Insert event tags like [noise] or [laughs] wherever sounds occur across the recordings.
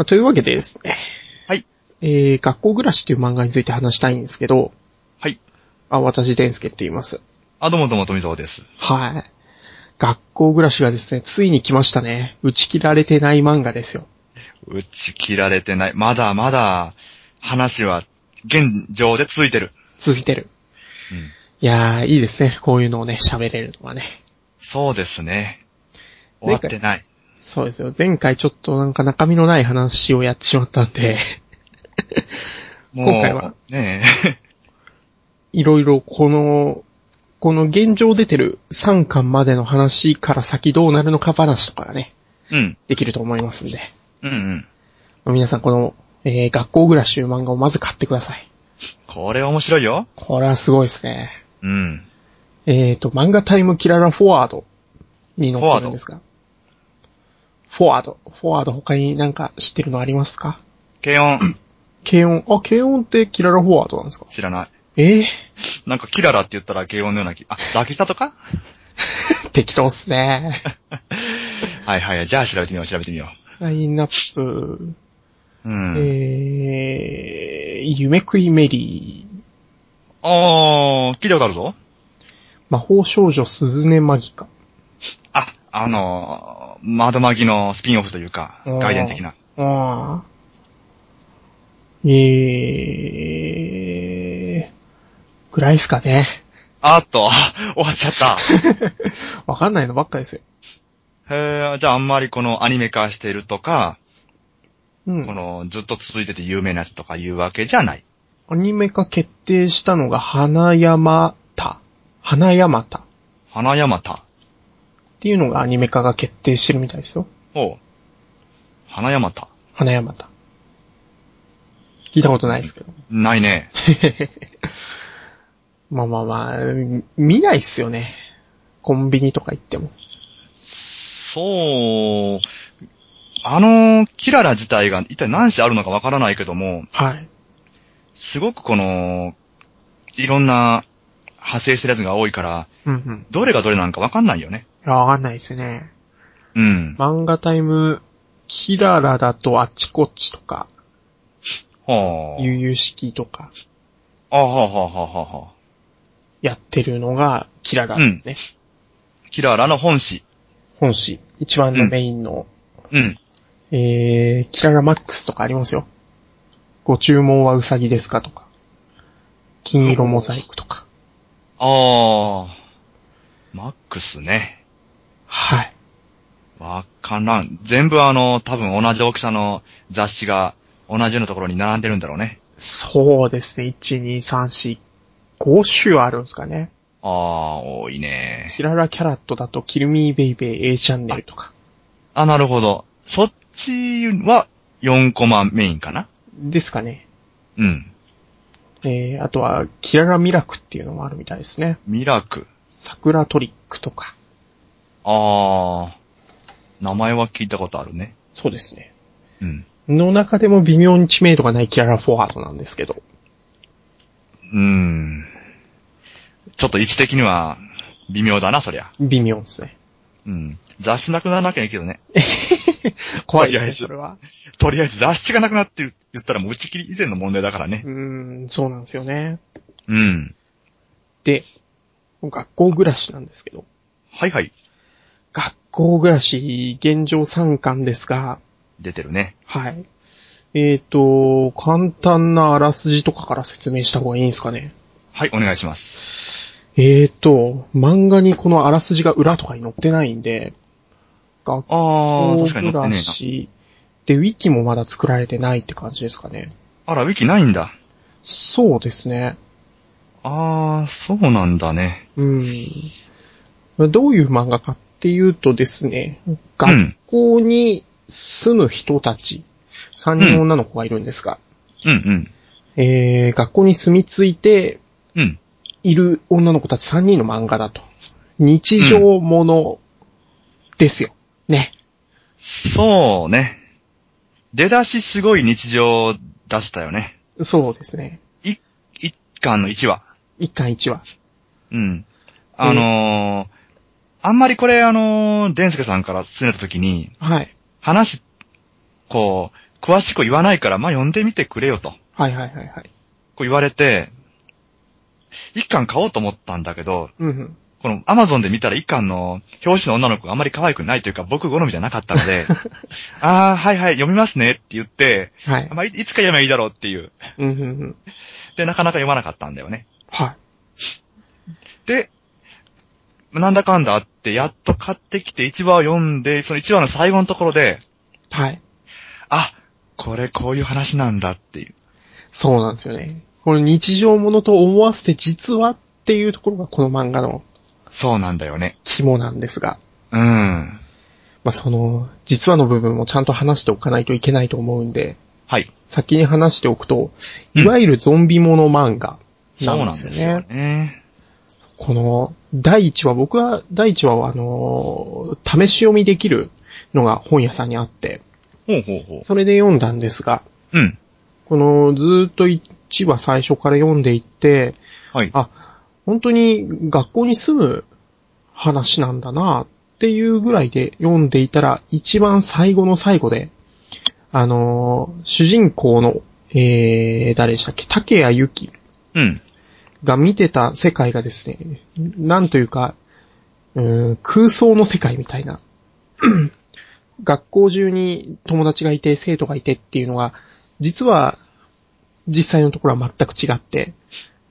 まあというわけでですね。はい。えー、学校暮らしっていう漫画について話したいんですけど、はい。あ、私、デンスケって言います。あ、どうもどうも富蔵です。はい。学校暮らしがですね、ついに来ましたね。打ち切られてない漫画ですよ。打ち切られてない。まだまだ、話は、現状で続いてる。続いてる。うん。いやー、いいですね。こういうのをね、喋れるのはね。そうですね。終わってない。そうですよ。前回ちょっとなんか中身のない話をやってしまったんで、[laughs] もう今回は。ね [laughs] いろいろこの、この現状出てる3巻までの話から先どうなるのか話とかがね、え。うん。できると思いますんで。うんうん。まあ皆さんこの、えー、学校暮らしという漫画をまず買ってください。これ面白いよ。これはすごいですね。うん。えーと、漫画タイムキララフォワードに載ってるんですが。フォワード。フォワード他になんか知ってるのありますか？軽音、軽音。あ、軽音ってキララフォワードなんですか？知らない。え？なんかキララって言ったら軽音のような気。あ、ラキスタとか？ー、[laughs] 適当っすね。[laughs] はいはい。じゃあ調べてみよう、調べてみよラインナップ、う。うん。えー、夢食いメリー、あー、聞いたことあるぞ。魔法少女鈴音マギカ。あ、あのー、窓マギのスピンオフというか、外伝的な。ああ。えー、ぐらいっすかね。あーっと、[laughs] 終わっちゃった。[laughs] わかんないのばっかですよ。へー、じゃああんまりこのアニメ化してるとか、うん。このずっと続いてて有名なやつとかいうわけじゃない。アニメ化決定したのが花山田。花山田っ花山田。ていうのがアニメ化が決定してるみたいですよ。ほう。花山田。花山田。聞いたことないですけど。ないね。[laughs] まあまあまあ、見ないっすよね。コンビニとか行っても。そう、あの、キララ自体が一体何種あるのかわからないけども、はい。すごくこの、いろんな派生してるやつが多いから、うんうん。どれがどれなのかわかんないよね。いや、わかんないですね。うん。漫画タイム、キララだとあっちこっちとか、はあ。悠々式とか、あはあはあはあはあはあ。やってるのがキララですね。キララの本誌。本誌、一番のメインの、うん。えー、キララマックスとかありますよ。ご注文はウサギですかとか、金色モザイクとか。ああ。マックスね。はい。わからん。全部あの、多分同じ大きさの雑誌が同じようなところに並んでるんだろうね。そうですね。1、2、3、4、5種あるんですかね。ああ、多いね。キララキャラットだと、キルミーベイベー A チャンネルとか。あ、なるほど。そっちは4コマメインかな？ですかね。うん。えー、あとは、キララミラクっていうのもあるみたいですね。ミラク。桜トリックとか。ああ。名前は聞いたことあるね。そうですね。うん。の中でも微妙に知名度がないキララフォワードなんですけど。うーん。ちょっと位置的には微妙だな、そりゃ。微妙ですね。うん。雑誌なくならなきゃいいけどね。[laughs] 怖いですね、とりあえずそれは。とりあえず雑誌がなくなってる言ったらもう打ち切り以前の問題だからねう。ーん、そうなんですよね。うん。で、学校暮らしなんですけど。はいはい。学校暮らし、現状3巻ですが、出てるね。はい。えーと、簡単なあらすじとかから説明した方がいいんですかね。はい、お願いします。えーと、漫画にこのあらすじが裏とかに載ってないんで、学ああ、校確かに載暮らってねえな。し、で、ウィキもまだ作られてないって感じですかね。あら、ウィキないんだ。そうですね。ああ、そうなんだね。うん。どういう漫画かっていうとですね、学校に住む人たち、3人女の子がいるんですが、うんえー、学校に住み着いてうん。うん。いる女の子たち3人の漫画だと。日常ものですよ。ね。そうね。出だしすごい日常出したよね。そうですね。い一巻の1話。一巻一話。うん。あのー、あんまりこれあのー、デンスケさんから進めた時に、はい。話、こう、詳しく言わないから、まあ読んでみてくれよと。はいはいはいはい。こう言われて、一巻買おうと思ったんだけど、うんうん。このアマゾンで見たら一巻の表紙の女の子があまり可愛くないというか僕好みじゃなかったので、[laughs] ああ、はいはい、読みますねって言って、はい。まあ、いいつか読めばいいだろうっていう。うんん。で、なかなか読まなかったんだよね。はい。で、なんだかんだあって、やっと買ってきて1話を読んで、その1話の最後のところで、はい。あ、これこういう話なんだっていう。そうなんですよね。この日常ものと思わせて実はっていうところがこの漫画のそうなんだよね。肝なんですが、うん。まあ、その、実話の部分もちゃんと話しておかないといけないと思うんで、はい。先に話しておくと、うんいわゆるゾンビもの漫画そうななんんですよですよね。ね。この、第1話、僕は第1話はあのー試し読みできるのが本屋さんにあって、ほうほうほそれで読んだんですが、う。うん。このずーっと1話最初から読んでいって、はい。あ、本当に学校に住む話なんだなっていうぐらいで読んでいたら、一番最後の最後で、あのー主人公の、えー、誰でしたっけ？竹谷由紀うん。が見てた世界がですね、なんというか、う空想の世界みたいな。[clears throat] 学校中に友達がいて、生徒がいてっていうのが、実は、実際のところは全く違って、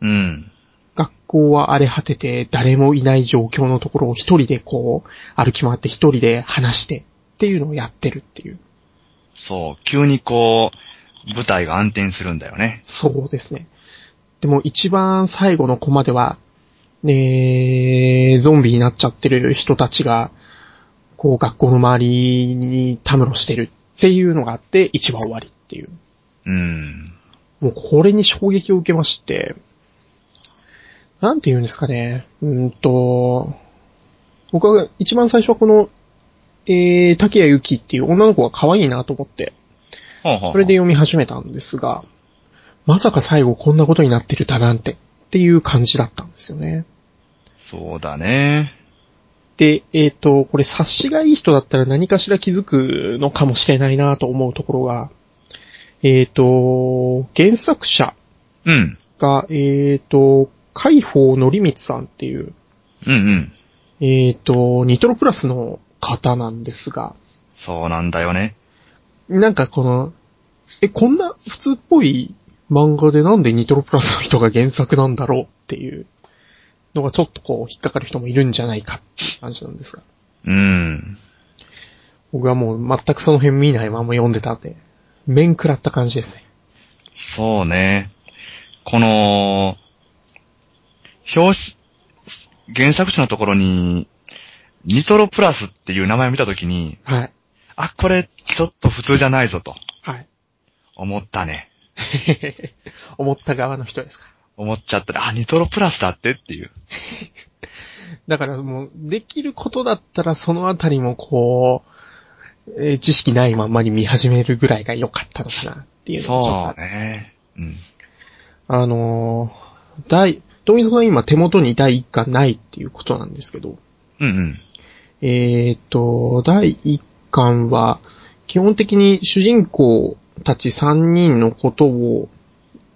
うん。学校は荒れ果てて誰もいない状況のところを一人でこう歩き回って一人で話してっていうのをやってるっていう。そう。急にこう、舞台が暗転するんだよね。そうですね。でも一番最後のコマでは、ねゾンビになっちゃってる人たちが、こう学校の周りにたむろしてるっていうのがあって一話終わりっていう。うん。もうこれに衝撃を受けまして、なんて言うんですかね。うーんと、僕は一番最初はこの、えー、竹谷由紀っていう女の子が可愛いなと思って、ほうほうほうそれで読み始めたんですが、まさか最後こんなことになってるだなんて、っていう感じだったんですよね。そうだね。で、えっ、と、これ察しがいい人だったら何かしら気づくのかもしれないなと思うところが、えっ、と、原作者うん。が、えっ、と、海宝のりみつさんっていう、うんうん。えっ、と、ニトロプラスの方なんですが、そうなんだよね。なんかこの、え、こんな普通っぽい漫画でなんでニトロプラスの人が原作なんだろうっていうのがちょっとこう引っかかる人もいるんじゃないかって感じなんですが、うん。僕はもう全くその辺見ないまま読んでたんで、面食らった感じですね。そうね。この、表紙、原作者のところに、ニトロプラスっていう名前を見たときに、はい。あ、これ、ちょっと普通じゃないぞとはい。思ったね。[laughs] 思った側の人ですか？思っちゃったら、あ、ニトロプラスだってっていう。[laughs] だからもう、できることだったらそのあたりもこう、えー知識ないまんまに見始めるぐらいが良かったのかなっていうのそうね。うん。あのー、第、富みさん今手元に第1巻ないっていうことなんですけど、うんうん。えーっと、第1巻は、基本的に主人公たち3人のことを、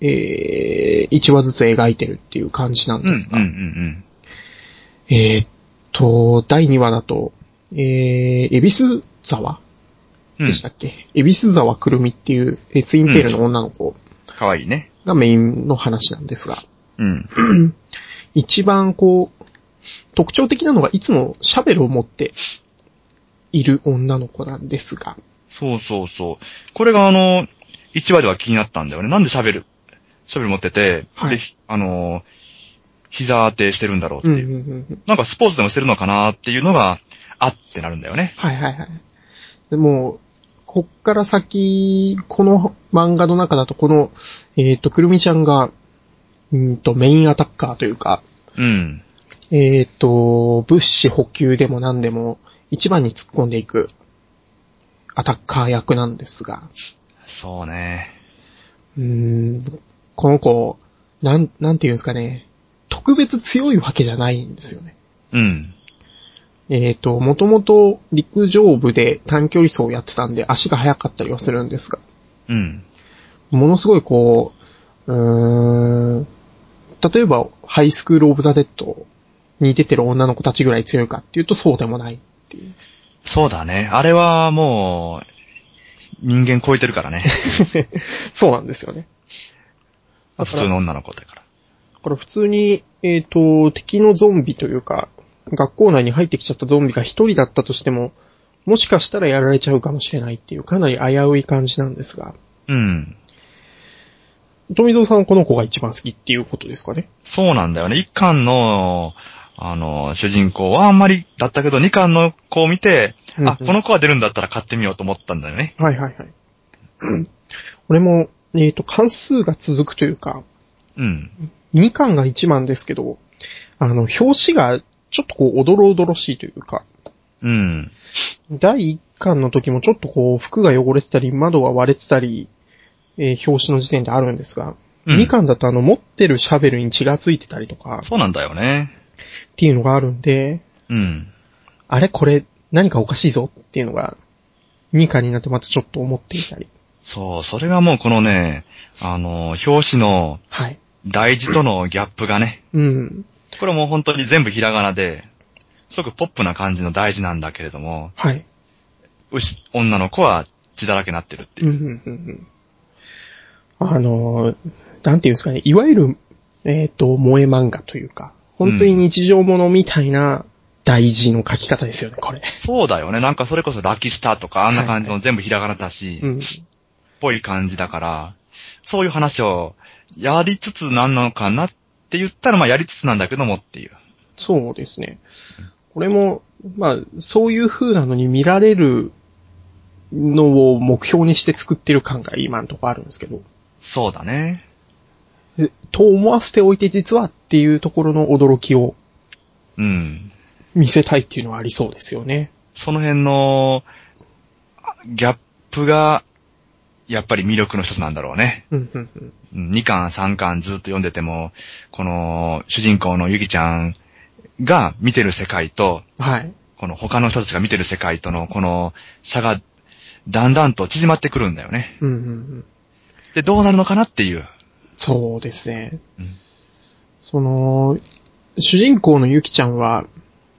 えー、1話ずつ描いてるっていう感じなんうんうんですが、うんうん。えーっと、第2話だと、えー、エビス沢うんでしたっけ、エビス沢くるみっていう、えーツインテールの女の子かわいいね。がメインの話なんですが、うん。[clears throat] 一番こう、特徴的なのがいつもシャベルを持っている女の子なんですが、そうそうそう。これがあの、1話では気になったんだよね。なんでシャベル、シャベル持ってて、はいで、あの、膝当てしてるんだろうっていう。うんうんうんうん。なんかスポーツでもしてるのかなっていうのが、あってなるんだよね。はいはいはい。でも、こっから先、この漫画の中だとこの、えっ、と、くるみちゃんが、うんと、メインアタッカーというか、うん。えっ、と、物資補給でも何でも、一番に突っ込んでいく、アタッカー役なんですが、そうね。うーん、この子、なん、なんていうんですかね、特別強いわけじゃないんですよね。うん。えっ、と、もともと陸上部で短距離走をやってたんで足が速かったりはするんですが、うん。ものすごいこう、うーん、例えば、ハイスクールオブザ・デッドに出てる女の子たちぐらい強いかっていうとそうでもないっていう。そうだね。あれはもう、人間超えてるからね。[laughs] そうなんですよね。普通の女の子だから。だから普通に、えっ、と、敵のゾンビというか、学校内に入ってきちゃったゾンビが一人だったとしても、もしかしたらやられちゃうかもしれないっていう、かなり危うい感じなんですが、うん。富蔵さんはこの子が一番好きっていうことですかね。そうなんだよね。一巻の、あの、主人公はあんまりだったけど、二巻の子を見て、うんうんあ、この子が出るんだったら買ってみようと思ったんだよね。はいはいはい。[clears throat] 俺も、えっ、と、関数が続くというか、うん。2巻が1番ですけど、あの、表紙がちょっとこう、おどろおどろしいというか、うん。第1巻の時もちょっとこう、服が汚れてたり、窓が割れてたり、えー表紙の時点であるんですが、うん2巻だとあの、持ってるシャベルに血がついてたりとか、そうなんだよね。っていうのがあるんで、うん。あれこれ、何かおかしいぞっていうのが、2巻になってまたちょっと思っていたり。そう、それがもうこのね、あの、表紙のはい。大事とのギャップがね、うん。これもう本当に全部ひらがなで、すごくポップな感じの大事なんだけれども、はい。牛、女の子は血だらけになってるっていう。うんうんうんうん。あの、なんていうんですかね、いわゆる、えっ、と、萌え漫画というか、本当に日常ものみたいな大事の書き方ですよね、これ。そうだよね。なんかそれこそラキスターとかあんな感じの全部ひらがなだし、っうん。ぽい感じだから、そういう話をやりつつなんなのかなって言ったらまあやりつつなんだけどもっていう。そうですね。これも、まあ、そういう風なのに見られるのを目標にして作ってる感が今のところあるんですけど。そうだね。えと思わせておいて実はっていうところの驚きをうん。見せたいっていうのはありそうですよね。その辺のあギャップが、やっぱり魅力の一つなんだろうね。うん、うん、うん。2巻、3巻ずっと読んでても、この主人公のゆきちゃんが見てる世界と、はい。この他の人たちが見てる世界とのこの差がだんだんと縮まってくるんだよね。うん、うん、うん。で、どうなるのかなっていう。そうですね。うんその、主人公のゆきちゃんは、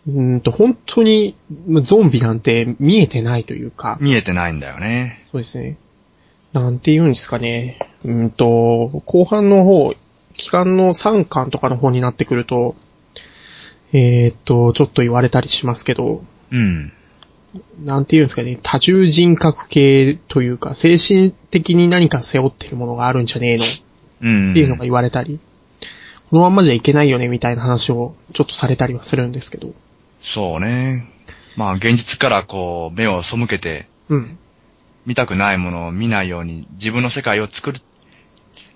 うーんと、本当にゾンビなんて見えてないというか、見えてないんだよね。そうですね。なんて言うんですかね。うーんと、後半の方、期間の3巻とかの方になってくると、えーっと、ちょっと言われたりしますけど、うん。なんて言うんですかね、多重人格系というか、精神的に何か背負ってるものがあるんじゃねえのうん。っていうのが言われたり、このまんまじゃいけないよねみたいな話をちょっとされたりはするんですけど。そうね。まあ、現実からこう、目を背けて、うん。見たくないものを見ないように、自分の世界を作る、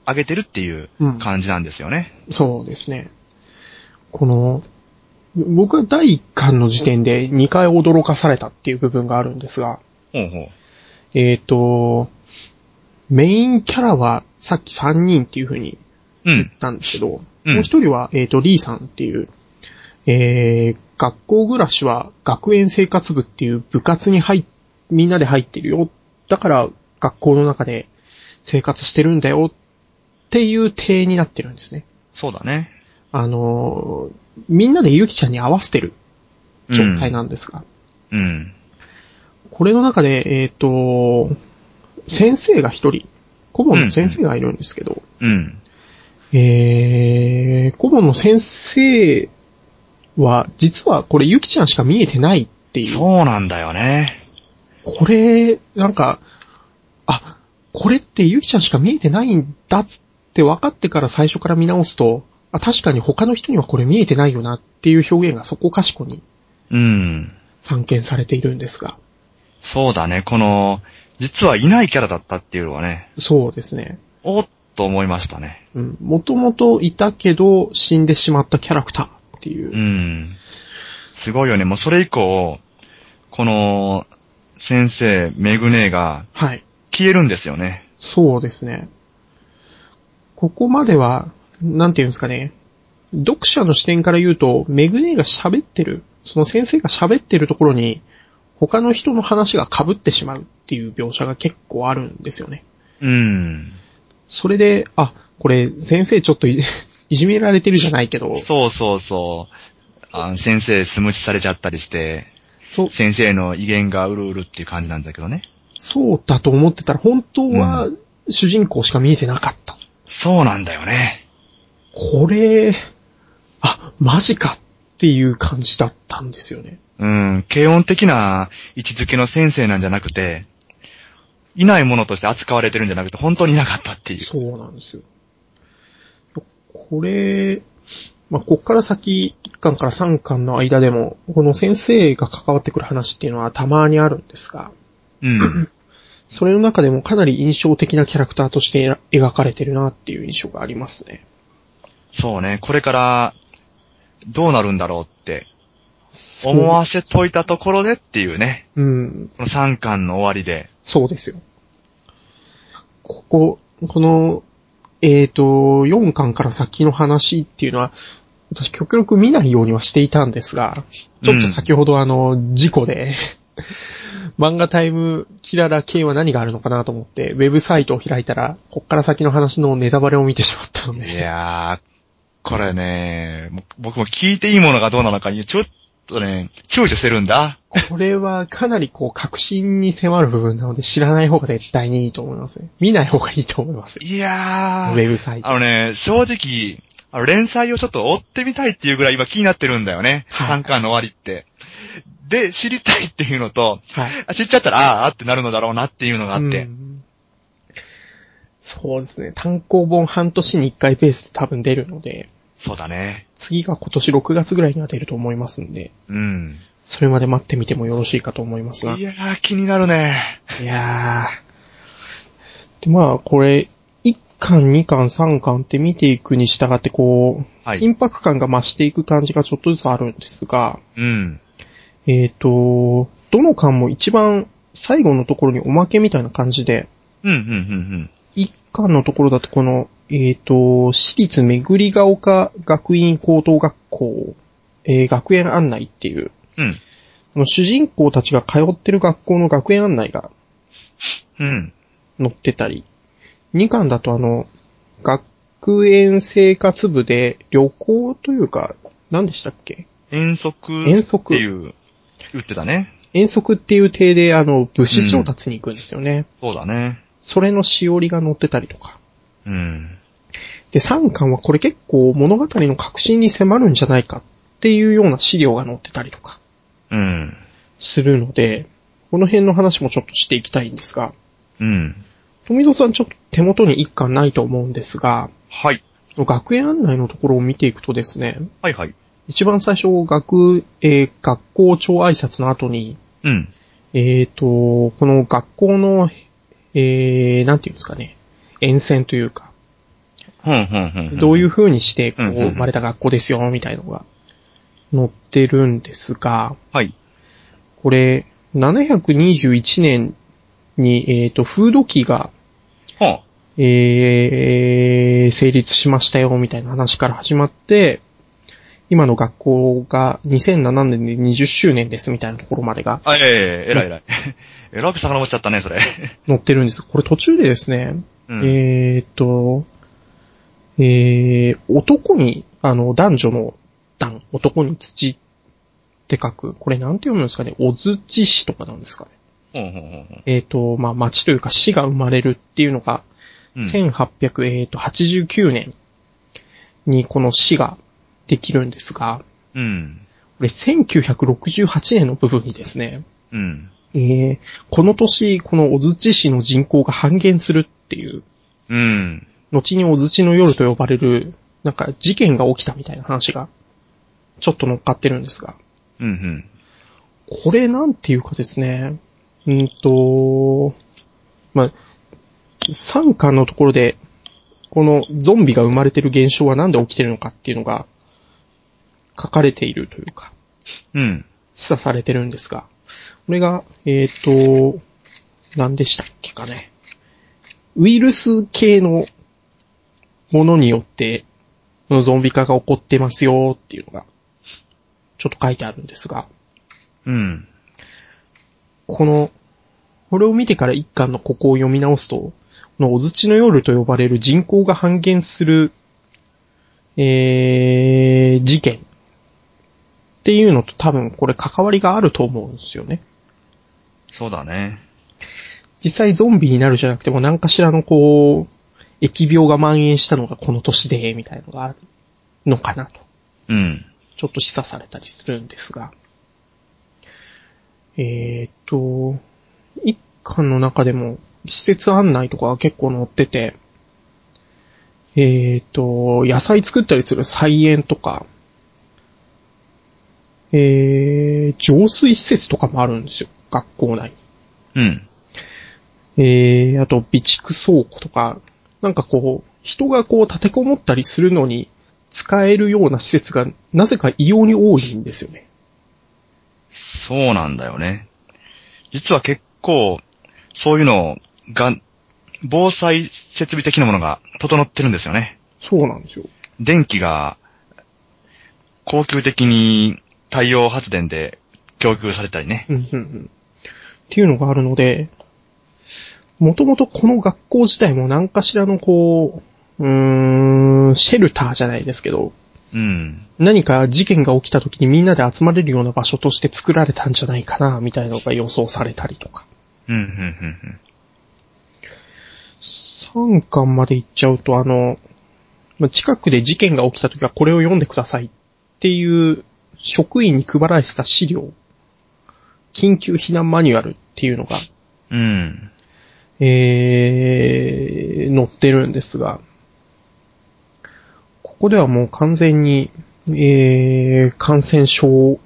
上げてるっていううん感じなんですよね。そうですね。この、僕は第1巻の時点で2回驚かされたっていう部分があるんですが、ほうほう。えっ、と、メインキャラはさっき3人っていう風に言っうん。たんですけど、うんもう一人は、えっ、と、リーさんっていう、えー、学校暮らしは学園生活部っていう部活に入っ、みんなで入ってるよ。だから学校の中で生活してるんだよっていう体になってるんですね。そうだね。あのーみんなでゆきちゃんに合わせてる状態なんですが、うん。これの中で、えっ、と、先生が一人、顧問の先生がいるんですけど、うん。えー、顧問の先生は、実はこれゆきちゃんしか見えてないっていう。そうなんだよね。これ、なんか、あ、これってゆきちゃんしか見えてないんだって分かってから最初から見直すと、あ、確かに他の人にはこれ見えてないよなっていう表現がそこかしこにうん。散見されているんですが。そうだね。この、実はいないキャラだったっていうのはね、そうですね。おっと思いましたね。うん。もともといたけど死んでしまったキャラクターっていう。うん。すごいよね。もうそれ以降、この、先生、メグネがはい。消えるんですよね。そうですね。ここまでは、なんていうんですかね。読者の視点から言うと、メグネが喋ってる、その先生が喋ってるところに、他の人の話が被ってしまうっていう描写が結構あるんですよね。うん。それで、あ、これ先生ちょっとい [laughs] いじめられてるじゃないけど、そうそうそう。あの先生、スムチされちゃったりして、そう、先生の威厳がうるうるっていう感じなんだけどね。そうだと思ってたら、本当は主人公しか見えてなかった。そうなんだよね。これ、あ、マジかっていう感じだったんですよね。うん、軽音的な位置づけの先生なんじゃなくて、いないものとして扱われてるんじゃなくて、本当にいなかったっていう。そうなんですよ。これ、まあ、こっから先、1巻から3巻の間でも、この先生が関わってくる話っていうのはたまにあるんですが、うん。[clears throat] それの中でもかなり印象的なキャラクターとして描かれてるなっていう印象がありますね。そうね、これから、どうなるんだろうって、思わせといたところでっていうね、うん、この3巻の終わりで。そうですよ。ここ、この、えっ、と、4巻から先の話っていうのは、私極力見ないようにはしていたんですが、ちょっと先ほどあの、事故で、[laughs] 漫画タイムキララ系は何があるのかなと思って、ウェブサイトを開いたら、こっから先の話のネタバレを見てしまったのいで、やー、これね、も僕も聞いていいものがどうなのかに、ちょっとね、躊躇してるんだ。これはかなりこう、確信に迫る部分なので、知らない方が絶対にいいと思いますね。見ない方がいいと思います。いやウー、ェブサイト。あのね、正直、あの連載をちょっと追ってみたいっていうぐらい今気になってるんだよね。はい3巻の終わりって。で、知りたいっていうのと、はい。あ知っちゃったら、あーあーってなるのだろうなっていうのがあって。うんそうですね。単行本半年に1回ペースで多分出るので、そうだね。次が今年6月ぐらいには出ると思いますんで、うん。それまで待ってみてもよろしいかと思いますが。いやー、気になるね。いやー。で、まあ、これ、1巻、2巻、3巻って見ていくに従って、こう、はい。緊迫感が増していく感じがちょっとずつあるんですが、うん。えっ、と、どの巻も一番最後のところにおまけみたいな感じで、うん、うん、うん、一巻のところだとこの、えっ、と、私立めぐりが丘学院高等学校、えー学園案内っていう、うん。の主人公たちが通ってる学校の学園案内がうん。載ってたり、二巻だとあの、学園生活部で旅行というか、何でしたっけ？遠足遠足っていう、言ってたね。遠足っていう体であの、物資調達に行くんですよね。そうだね。それのしおりが載ってたりとか。うん。で、3巻はこれ結構物語の核心に迫るんじゃないかっていうような資料が載ってたりとかうん。するので、この辺の話もちょっとしていきたいんですが、うん。富蔵さんちょっと手元に1巻ないと思うんですが、はい。学園案内のところを見ていくとですね、はいはい。一番最初、学、えー学校長挨拶の後に、うん。えっ、と、この学校の、えー、なんていうんですかね、沿線というか。どういう風にして、こう、生まれた学校ですよ、みたいなのが載ってるんですが、はい。これ、721年に、えっ、と、風土記が、はえー、成立しましたよ、みたいな話から始まって、今の学校が2007年で20周年です、みたいなところまでがあ。あ、えええらいえらい。[laughs] えらく遡っちゃったね、それ。載ってるんです。これ途中でですね、うん。えーっと、えー、男に、あの、男女の男、男に土って書く、これなんて読むんですかね、小槌市とかなんですかね？ほんほんほんえーっと、まあ、町というか市が生まれるっていうのが、うん。1889年にこの市ができるんですが、うん。これ1968年の部分にですね、うん。えー、この年、この小槌市の人口が半減するっていう、うん。後に小槌の夜と呼ばれる、なんか事件が起きたみたいな話が、ちょっと乗っかってるんですが、うん。うん。これなんていうかですね、うんと、まあ、3巻のところで、このゾンビが生まれてる現象はなんで起きてるのかっていうのが、書かれているというか、うん。示唆されてるんですが、これが、えっ、と、何でしたっけかね。ウイルス系のものによって、ゾンビ化が起こってますよっていうのが、ちょっと書いてあるんですが、うん。この、これを見てから一巻のここを読み直すと、このお槌の夜と呼ばれる人口が半減する、えー、事件っていうのと多分これ関わりがあると思うんですよね。そうだね。実際ゾンビになるじゃなくても何かしらのこう、疫病が蔓延したのがこの年で、みたいなのがあるのかなと。うん。ちょっと示唆されたりするんですが。えーっと、一巻の中でも施設案内とかは結構載ってて、えーっと、野菜作ったりする菜園とか、えー、浄水施設とかもあるんですよ。学校内に。うん。えー、あと、備蓄倉庫とか、なんかこう、人がこう立てこもったりするのに使えるような施設が、なぜか異様に多いんですよね。そうなんだよね。実は結構、そういうのが、防災設備的なものが整ってるんですよね。そうなんですよ。電気が、高級的に太陽発電で供給されたりね。うんうんうん。っていうのがあるので、もともとこの学校自体も何かしらのこう、うーん、シェルターじゃないですけど、うん。何か事件が起きた時にみんなで集まれるような場所として作られたんじゃないかな、みたいなのが予想されたりとか。うん、うん、うん3巻まで行っちゃうとあの、まあ近くで事件が起きた時はこれを読んでくださいっていう職員に配られてた資料、緊急避難マニュアルっていうのが、うん。うん。えー、載ってるんですが、ここではもう完全に、えー、感染症、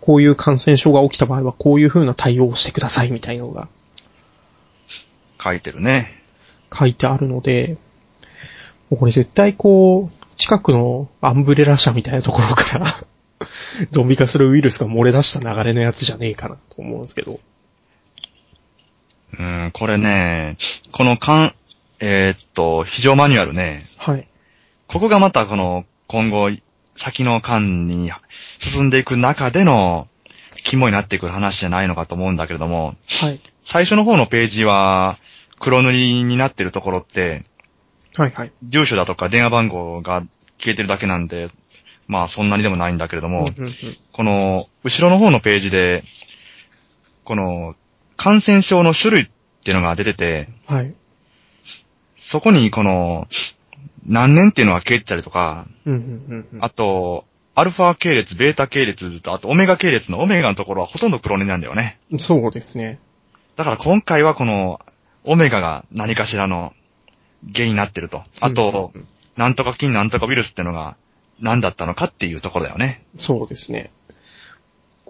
こういう感染症が起きた場合はこういう風な対応をしてくださいみたいなのが書いてるね。書いてあるので、もうこれ絶対こう、近くのアンブレラ社みたいなところから、[laughs] ゾンビ化するウイルスが漏れ出した流れのやつじゃねえかなと思うんですけど。うん、これね、このかん、えーっと、非常マニュアルね、はい。ここがまたこの今後、先の間に進んでいく中での肝になってくる話じゃないのかと思うんだけれども、はい。最初の方のページは黒塗りになってるところって、はいはい。住所だとか電話番号が消えてるだけなんで、まあそんなにでもないんだけれども、うんうんうんこの後ろの方のページで、この感染症の種類っていうのが出てて、はい。そこにこの何年っていうのが消えてたりとか、うんうんうんうんあと、アルファ系列、ベータ系列と、あとオメガ系列のオメガのところはほとんど黒塗りなんだよね。そうですね。だから今回はこの、オメガが何かしらの原因になってると。あと、うんうんうんなんとか菌なんとかウイルスってのが何だったのかっていうところだよね。そうですね。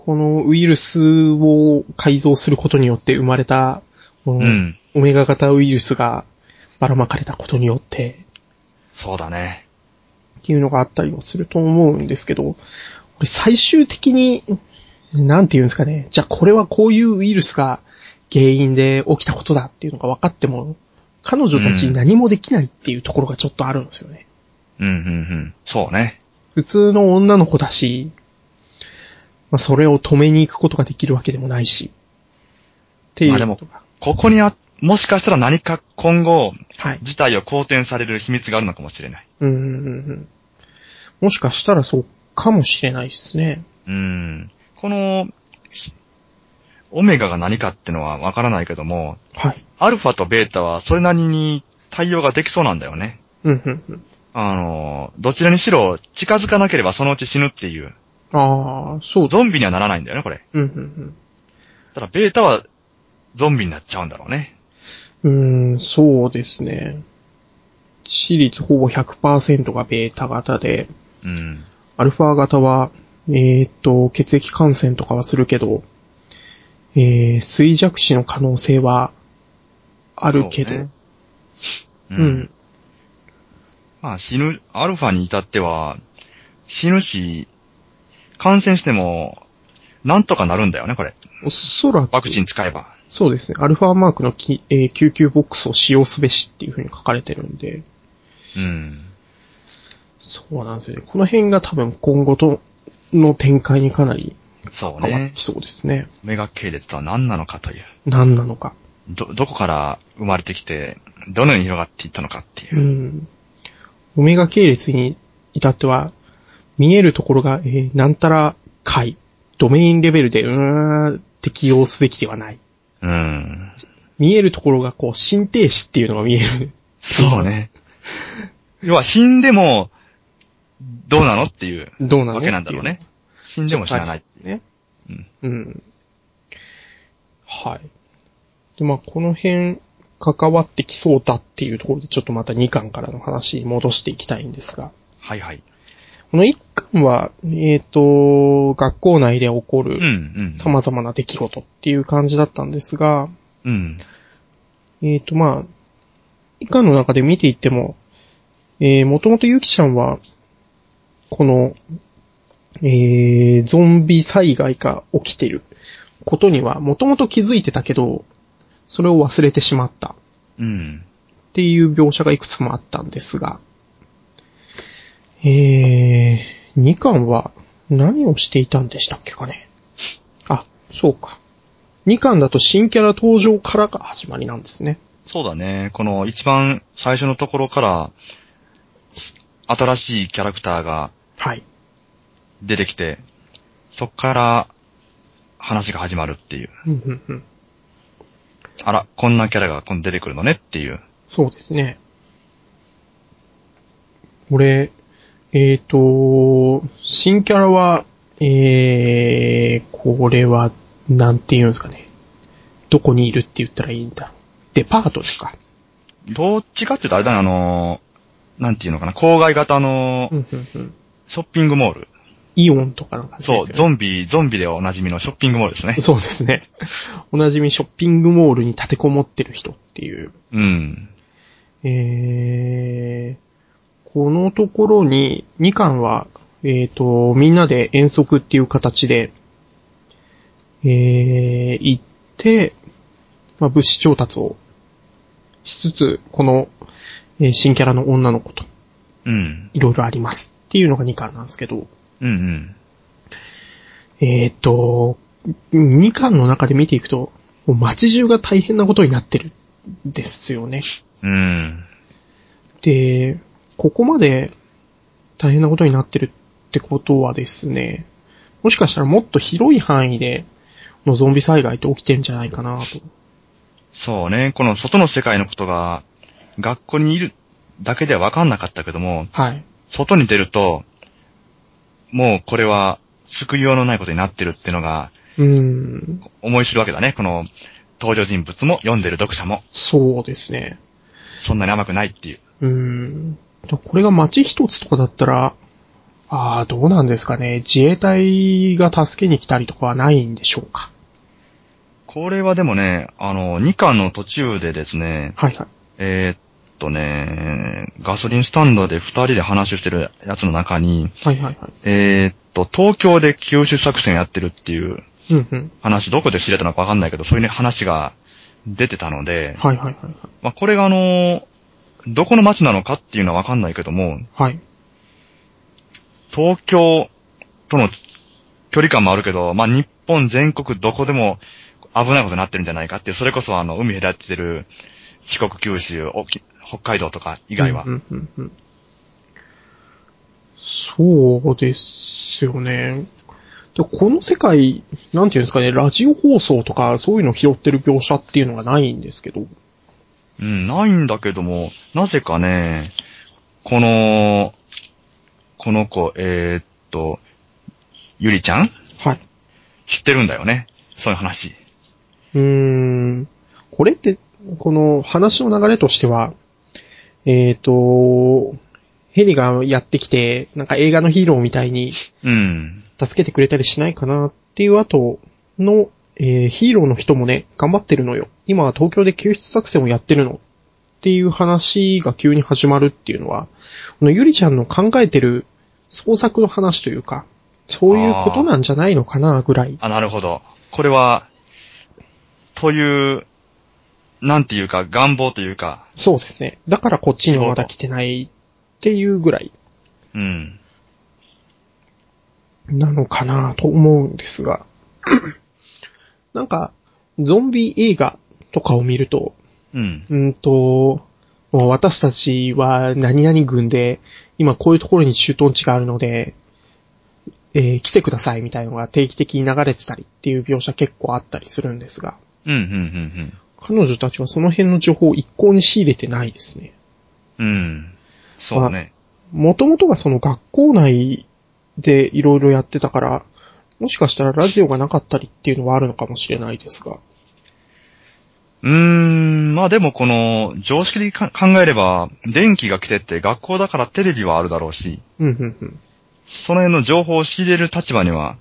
このウイルスを改造することによって生まれた、このうん。オメガ型ウイルスがばらまかれたことによって、そうだね。っていうのがあったりもすると思うんですけど、これ最終的に、なんて言うんですかね。じゃあこれはこういうウイルスが原因で起きたことだっていうのが分かっても、彼女たちに何もできないっていうところがちょっとあるんですよね。うん、うん、うん。そうね。普通の女の子だし、まあそれを止めに行くことができるわけでもないし、っていうまあでもことが。ここにあ、もしかしたら何か今後、はい。事態を好転される秘密があるのかもしれない。うんうんうんうん。もしかしたらそうかもしれないですね。うん。この、オメガが何かってのはわからないけども、はい。アルファとベータはそれなりに対応ができそうなんだよね。うんうんうん。あの、どちらにしろ近づかなければそのうち死ぬっていう、ああ、そうだ。ゾンビにはならないんだよね、これ。うんうんただベータはゾンビになっちゃうんだろうね。うん。うーん、そうですね。致死率ほぼ100%がベータ型で、うん。アルファ型は、えーっと、血液感染とかはするけど、えー、衰弱死の可能性はあるけど、そうねううん。まあ死ぬ、アルファに至っては、死ぬし、感染しても、なんとかなるんだよね、これ。おそらく、ワクチン使えば。そうですね。アルファマークのき、えー救急ボックスを使用すべしっていう風に書かれてるんで、うん。そうなんですよね。この辺が多分今後との展開にかなりそうね。そうですね。メガ系列とは何なのかという。何なのか。ど、どこから生まれてきて、どのように広がっていったのかっていうう。ん。オメガ系列に至っては、見えるところが、えーなんたら回、ドメインレベルで、うーん、適用すべきではない。うん。見えるところが、こう、心停止っていうのが見える。そうね。要は死んでも、どうなのっていうどうなの？わけなんだろうね。死んでも死なない。ね。うん。うん。はい。で、まあ、この辺、関わってきそうだっていうところで、ちょっとまた2巻からの話に戻していきたいんですが、はいはい。この1巻は、えっ、と、学校内で起こうん、るうん。様々な出来事っていう感じだったんですが、うん。えっ、と、まあ、1巻の中で見ていっても、えー、もともとゆきちゃんは、この、えー、ゾンビ災害が起きてることには、もともと気づいてたけど、それを忘れてしまったうん。っていう描写がいくつもあったんですが、えー、2巻は何をしていたんでしたっけかね。あ、そうか。2巻だと新キャラ登場からが始まりなんですね。そうだね。この一番最初のところから、す新しいキャラクターがはい。出てきて、そっから話が始まるっていう。うんうんうんあら、こんなキャラが今度出てくるのねっていう。そうですね。これ、えっ、と、新キャラは、えー、これは、なんて言うんですかね。どこにいるって言ったらいいんだ。デパートですか。どっちかって言うとあれだね、あのー、なんていうのかな、郊外型の。ショッピングモール。イオンとかなんか、そう、ゾンビ、ゾンビでおなじみのショッピングモールですね。そうですね。おなじみショッピングモールに立てこもってる人っていう。うん。えー、このところに、2巻は、えっ、と、みんなで遠足っていう形で、えー、行って、まあ、物資調達をしつつ、この、えー新キャラの女の子とうん。いろいろありますっていうのが2巻なんですけど、うんうん。えっ、と、2巻の中で見ていくと、もう街中が大変なことになってるんですよね。うん。で、ここまで大変なことになってるってことはですね、もしかしたらもっと広い範囲で、このゾンビ災害って起きてるんじゃないかなと。そうね、この外の世界のことが、学校にいるだけでは分かんなかったけども、はい。外に出ると、もうこれは救いようのないことになってるっていうのがうーん、思い知るわけだね。この登場人物も読んでる読者も、そうですね。そんなに甘くないっていう。うーん。これが街一つとかだったら、ああ、どうなんですかね。自衛隊が助けに来たりとかはないんでしょうか。これはでもね、あの、2巻の途中でですね、はいはい。えーっとね、ガソリンスタンドで2人で話をしてるやつの中に、はいはいはい。えーっと、東京で救出作戦やってるっていううんうん。話、どこで知れたのかわかんないけど、そういうね話が出てたので、はいはいはいまあ、これがあの、どこの街なのかっていうのはわかんないけども、はい。はい。東京との距離感もあるけど、まあ、日本全国どこでも危ないことになってるんじゃないかってそれこそあの、海隔ってる四国、九州、沖北海道とか以外は。うんうんうんうんそうですよね。でこの世界、なんていうんですかね、ラジオ放送とかそういうのを拾ってる描写っていうのがないんですけど。うん、ないんだけども、なぜかね、この、この子、えーっと、ゆりちゃん？はい。知ってるんだよね。そういう話。うーん。これって、この話の流れとしては、えっ、と、ヘリがやってきて、なんか映画のヒーローみたいにうん。助けてくれたりしないかなっていう後の、えーヒーローの人もね、頑張ってるのよ。今は東京で救出作戦をやってるの。っていう話が急に始まるっていうのは、このゆりちゃんの考えてる創作の話というか、そういうことなんじゃないのかなぐらい。あ、なるほど。これは、という、なんていうか、願望というか、そうですね。だからこっちにはまだ来てないっていうぐらい。うん。なのかなと思うんですが、なんか、ゾンビ映画とかを見ると、うん。うんと、もう私たちは何々軍で、今こういうところに駐屯地があるので、えー来てくださいみたいのが定期的に流れてたりっていう描写結構あったりするんですが、うん、うん、彼女たちはその辺の情報を一向に仕入れてないですね。うん、うん。うん。そうね。もともとがその学校内でいろいろやってたから、もしかしたらラジオがなかったりっていうのはあるのかもしれないですが。うーん、まあでもこの、常識的にか考えれば、電気が来てって学校だからテレビはあるだろうし、うん、うん、うん。その辺の情報を仕入れる立場には、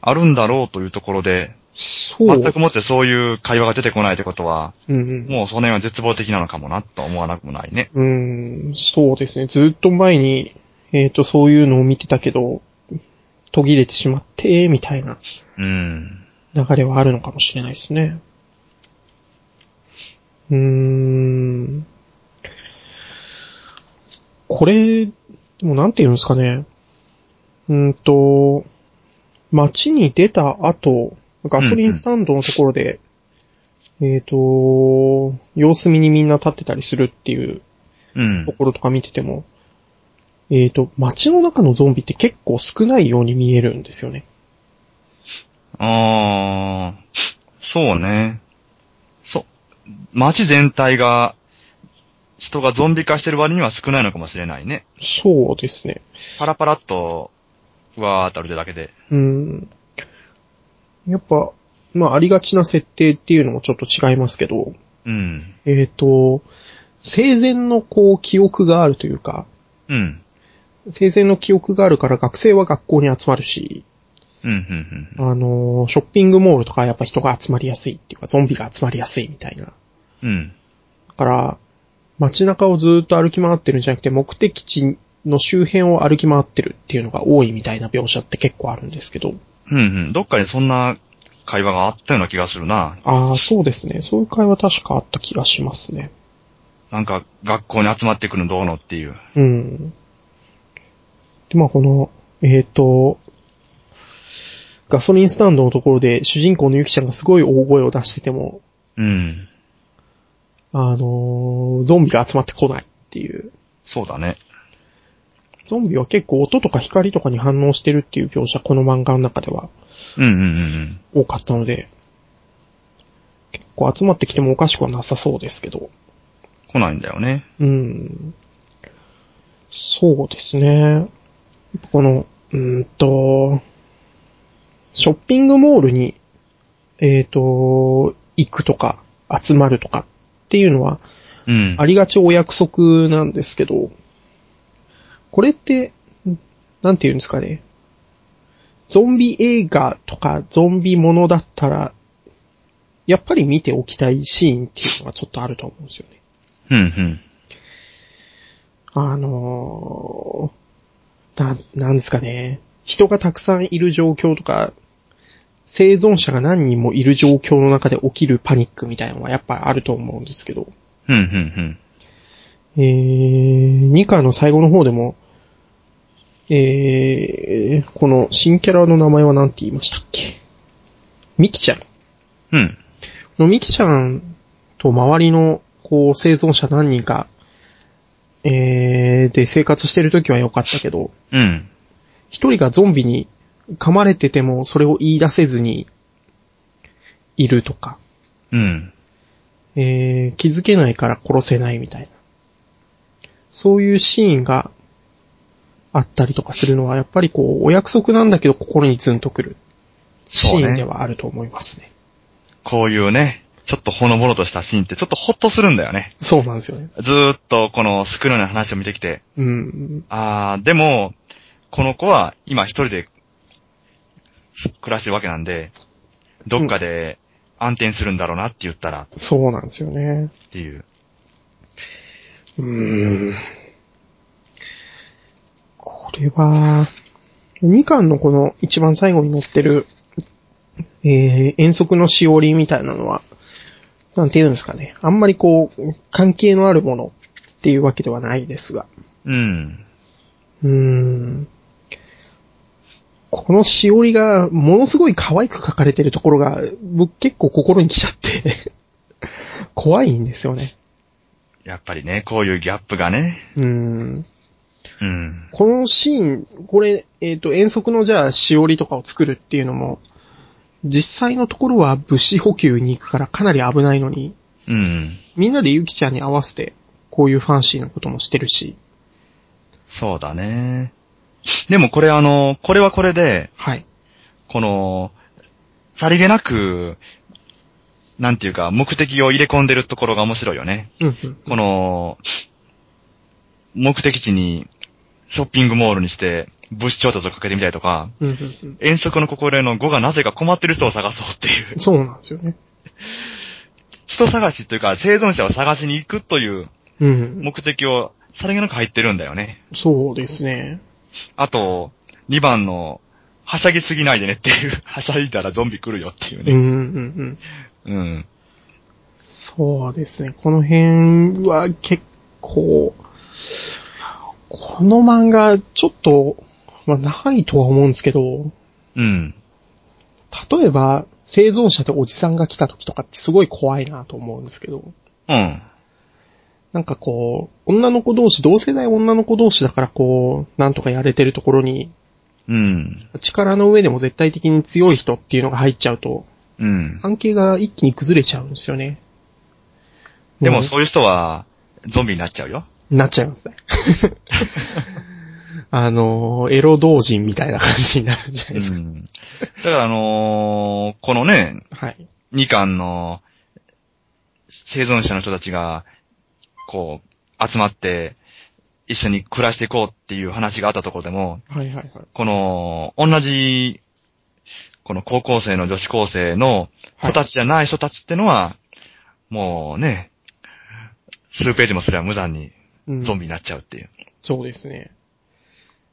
あるんだろうというところで、そう。全くもってそういう会話が出てこないってことは、うん、うん。もうその辺は絶望的なのかもな、と思わなくもないね。うーん、そうですね。ずっと前に、えっ、と、そういうのを見てたけど、途切れてしまって、みたいなうん。流れはあるのかもしれないですね。うーん。これ、でもなんて言うんですかね。うーんと、街に出た後、ガソリンスタンドのところで、えっ、と、様子見にみんな立ってたりするっていううんと。ころとか見てても、えっ、と、街の中のゾンビって結構少ないように見えるんですよね。あー、そうね。そ、街全体が、人がゾンビ化してる割には少ないのかもしれないね。そうですね。パラパラっと、うわーって歩いてるだけで。うん。やっぱ、まあ、ありがちな設定っていうのもちょっと違いますけど、うん。えっ、と、生前のこう記憶があるというか、うん。生前の記憶があるから学生は学校に集まるし、うん、うん、うん。あのーショッピングモールとかやっぱ人が集まりやすいっていうか、ゾンビが集まりやすいみたいな。だうん。から、街中をずっと歩き回ってるんじゃなくて、目的地の周辺を歩き回ってるっていうのが多いみたいな描写って結構あるんですけど、うん、うん。どっかにそんな会話があったような気がするな。ああ、そうですね。そういう会話確かあった気がしますね。なんか、学校に集まってくるのどうのっていう。うん。で、まあこの、えっ、と、ガソリンスタンドのところで主人公のゆきちゃんがすごい大声を出してても、うん。あのーゾンビが集まってこないっていう。そうだね。ゾンビは結構音とか光とかに反応してるっていう描写、この漫画の中ではうん、うん、うんうん。多かったので、結構集まってきてもおかしくはなさそうですけど。来ないんだよね。うん。そうですね。この、うーんと、ショッピングモールに、えっ、と、行くとか、集まるとかっていうのは、うん。ありがちお約束なんですけど、これって、なんて言うんですかね。ゾンビ映画とかゾンビものだったら、やっぱり見ておきたいシーンっていうのがちょっとあると思うんですよね。うん、うん。あのー、な、なんですかね。人がたくさんいる状況とか、生存者が何人もいる状況の中で起きるパニックみたいなのはやっぱあると思うんですけど、うん、うん、えー、2巻の最後の方でも、えー、この新キャラの名前は何て言いましたっけ？ミキちゃん。うん。うん。このミキちゃんと周りの、こう、生存者何人か、えー、で生活してる時は良かったけど、うん。一人がゾンビに噛まれててもそれを言い出せずにいるとか、うん。えー、気づけないから殺せないみたいな。そういうシーンがあったりとかするのは、やっぱりこう、お約束なんだけど心にズンとくるシそうねーンではあると思いますね。こういうね、ちょっとほのぼのとしたシーンってちょっとホッとするんだよね。そうなんですよね。ずーっとこのスクールの話を見てきて。うん。あー、でも、この子は今一人で暮らしてるわけなんで、どっかで暗転するんだろうなって言ったらっそうなんですよね。ていう。うーん。これは、2巻のこの一番最後に載ってる、えー、遠足のしおりみたいなのは、なんて言うんですかね。あんまりこう、関係のあるものっていうわけではないですが。うん。うーん。このしおりがものすごい可愛く描かれてるところが、僕結構心に来ちゃって、怖いんですよね。やっぱりね、こういうギャップがね。うん。うん。このシーン、これ、えっ、と、遠足のじゃあ、しおりとかを作るっていうのも、実際のところは物資補給に行くからかなり危ないのに、うん。みんなでゆきちゃんに合わせて、こういうファンシーなこともしてるし、そうだね。でもこれあの、これはこれで、はい。この、さりげなく、なんていうか、目的を入れ込んでるところが面白いよね。うんうん。この、目的地に、ショッピングモールにして、物資調達をかけてみたりとか、うんうんうん。遠足の心得の5がなぜか困ってる人を探そうっていう。そうなんですよね。[laughs] 人探しというか、生存者を探しに行くといううん。目的をさりげなく入ってるんだよね。そうですね。あと、2番の、はしゃぎすぎないでねっていう、[laughs] はしゃいだらゾンビ来るよっていうね。うんうんうん。うん。そうですね。この辺は結構、この漫画、ちょっと、まあ、ないとは思うんですけど、うん。例えば、生存者でおじさんが来た時とかってすごい怖いなと思うんですけど、うん。なんかこう、女の子同士、同世代女の子同士だからこう、なんとかやれてるところに、うん。力の上でも絶対的に強い人っていうのが入っちゃうと、うん。関係が一気に崩れちゃうんですよね。でもそういう人は、ゾンビになっちゃうよ。なっちゃいますね。[laughs] あの、エロ同人みたいな感じになるんじゃないうですか。ん。だからあのーこのね、はい。2巻の生存者の人たちが、こう、集まって、一緒に暮らしていこうっていう話があったところでも、はいはいはい。この、同じ、この高校生の女子高生の子たちじゃない人たちってのは、もうね、数ページもすれば無残にうんゾンビになっちゃうっていう。そうですね。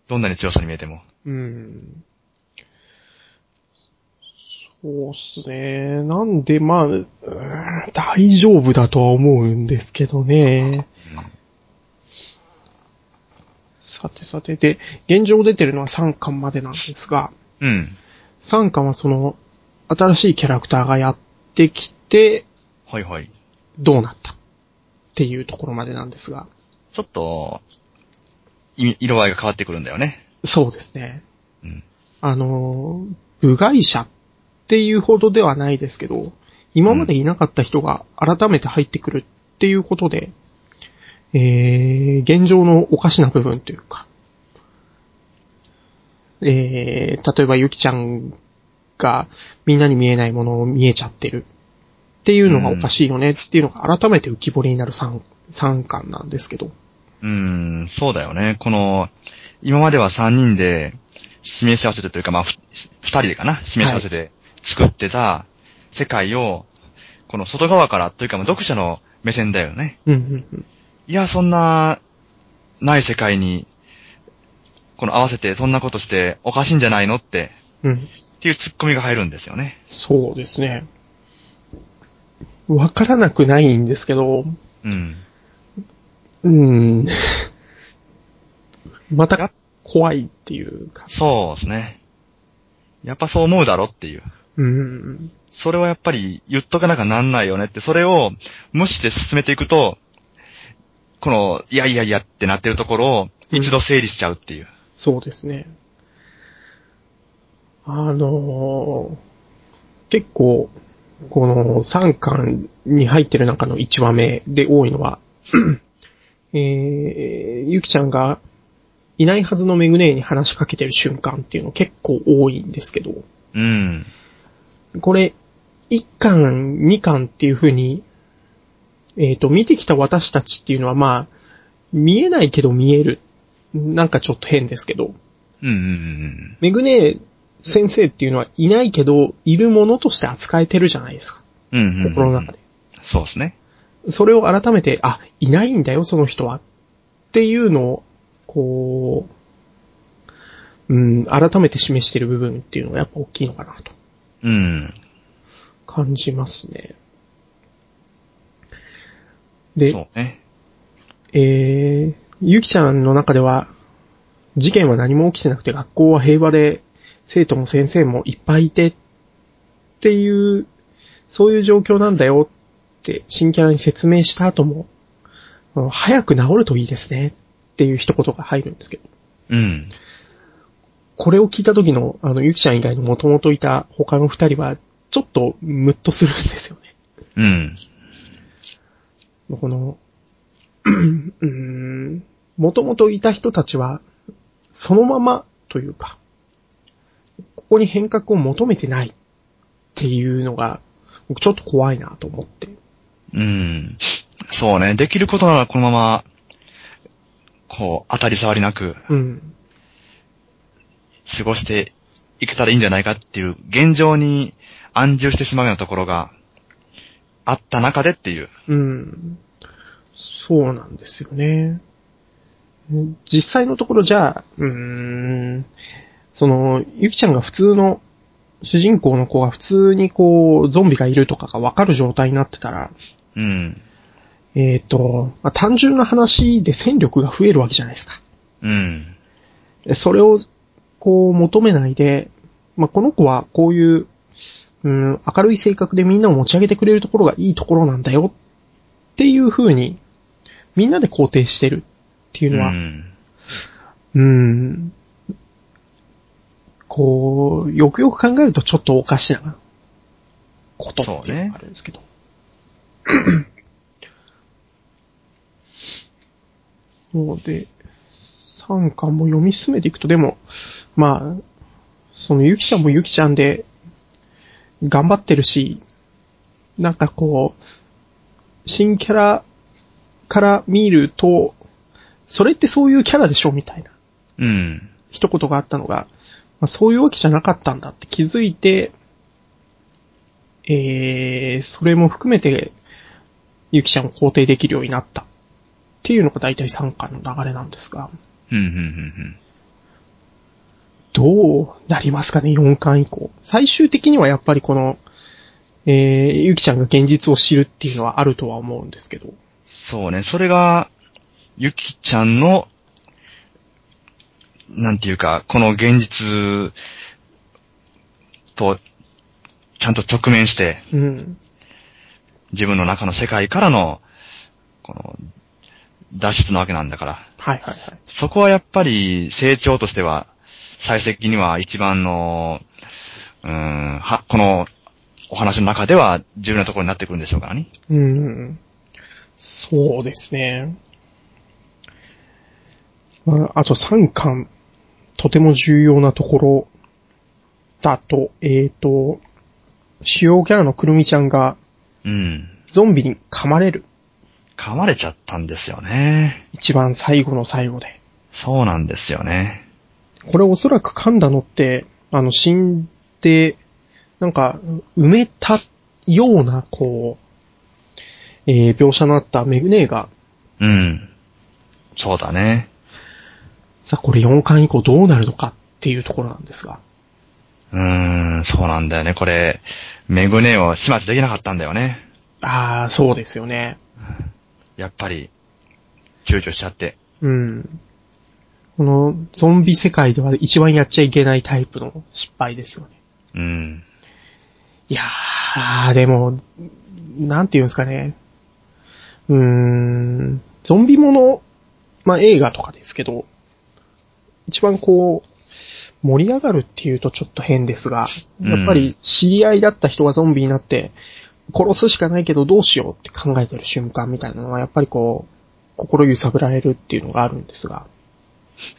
どんなに強さに見えても。うん。そうっすね。なんで、まあ、大丈夫だとは思うんですけどね。さてさて、で、現状出てるのは3巻までなんですが、うん。3巻はその、新しいキャラクターがやってきて、はいはい。どうなったっていうところまでなんですが、ちょっと、い色合いが変わってくるんだよね。そうですね。うん。あのー、部外者っていうほどではないですけど、今までいなかった人が改めて入ってくるっていうことで、えー、現状のおかしな部分というか、えー、例えばゆきちゃんがみんなに見えないものを見えちゃってるっていうのがおかしいよねっていうのが改めて浮き彫りになる 3, 3巻なんですけど、うーん、そうだよね。この、今までは3人で示し合わせてというか、まあ、ふ2人でかな？示し合わせて作ってた世界を、この外側からというか、まあ読者の目線だよね。うんうんうん。いや、そんな、ない世界に、この合わせてそんなことしておかしいんじゃないのって、うん。っていうツッコミが入るんですよね。そうですね。わからなくないんですけど、うん。うーん。まやた怖いっていうか。そうですね。やっぱそう思うだろっていう。うーん。それはやっぱり言っとかなきゃなんないよねって、それを無視して進めていくと、この、いやいやいやってなってるところを一度整理しちゃうっていう。そうですね。あのー結構、この3巻に入ってる中の1話目で多いのは、えー、ゆきちゃんがいないはずのメグネーに話しかけてる瞬間っていうの結構多いんですけど、うん。これ、1巻、2巻っていう風に、えっ、と、見てきた私たちっていうのはまあ、見えないけど見える。なんかちょっと変ですけど、うんうんうんメグネ先生っていうのはいないけど、いるものとして扱えてるじゃないですか。うんうん。心の中で。そうですね。それを改めて、あ、いないんだよ、その人は。っていうのを、こう、うん、改めて示してる部分っていうのがやっぱ大きいのかなとうん。感じますね。で、そうね。えー、ゆきちゃんの中では、事件は何も起きてなくて学校は平和で、生徒も先生もいっぱいいてっていう、そういう状況なんだよって新キャラに説明した後も、うん早く治るといいですねっていう一言が入るんですけど、うん。これを聞いた時の、あの、ゆきちゃん以外の元々いた他の二人は、ちょっとムッとするんですよね。うん。この、うーん、元々いた人たちは、そのままというか、ここに変革を求めてないっていうのが、僕ちょっと怖いなと思って。うん。そうね。できることならこのまま、こう、当たり障りなくうん。過ごしていけたらいいんじゃないかっていう、現状に安住してしまうようなところがあった中でっていう。うん。そうなんですよね。実際のところじゃあ、うーん、その、ゆきちゃんが普通の、主人公の子が普通にこう、ゾンビがいるとかがわかる状態になってたら、うん。えっ、と、まあ、単純な話で戦力が増えるわけじゃないですか。うん。でそれを、こう、求めないで、まあ、この子はこういう、うん、明るい性格でみんなを持ち上げてくれるところがいいところなんだよっていう風に、みんなで肯定してるっていうのは、うん。うん、こう、よくよく考えるとちょっとおかしなことっていうのがあるんですけど。ので、3巻も読み進めていくと、でも、まあ、そのゆきちゃんもゆきちゃんで、頑張ってるし、なんかこう、新キャラから見ると、それってそういうキャラでしょみたいなうん。一言があったのが、まあ、そういうわけじゃなかったんだって気づいて、えー、それも含めて、ゆきちゃんを肯定できるようになった。っていうのが大体3巻の流れなんですが、うん、うん、うんどうなりますかね、4巻以降。最終的にはやっぱりこの、えー、ゆきちゃんが現実を知るっていうのはあるとは思うんですけど。そうね。それが、ゆきちゃんの、なんていうか、この現実と、ちゃんと直面して、うん。自分の中の世界からの、この、脱出なわけなんだから。はいはいはい。そこはやっぱり成長としては、最終的には一番の、うーん、は、このお話の中では重要なところになってくるんでしょうからね。うん。そうですね。まあ、あと3巻、とても重要なところだと、えっ、と、主要キャラのくるみちゃんがうん。ゾンビに噛まれる。噛まれちゃったんですよね。一番最後の最後で。そうなんですよね。これおそらく噛んだのって、あの、死んで、なんか、埋めたような、こう、えー描写のあったメグネーが、うん。そうだね。さあこれ4巻以降どうなるのかっていうところなんですが。うーん、そうなんだよね。これ、メグネを始末できなかったんだよね。ああ、そうですよね。やっぱり、躊躇しちゃって。うん。このゾンビ世界では一番やっちゃいけないタイプの失敗ですよね。うん。いやー、でも、なんていうんですかね。うーん、ゾンビもの、まあ、映画とかですけど、一番こう、盛り上がるっていうとちょっと変ですが、やっぱり知り合いだった人がゾンビになって、殺すしかないけどどうしようって考えてる瞬間みたいなのは、やっぱりこう、心揺さぶられるっていうのがあるんですが、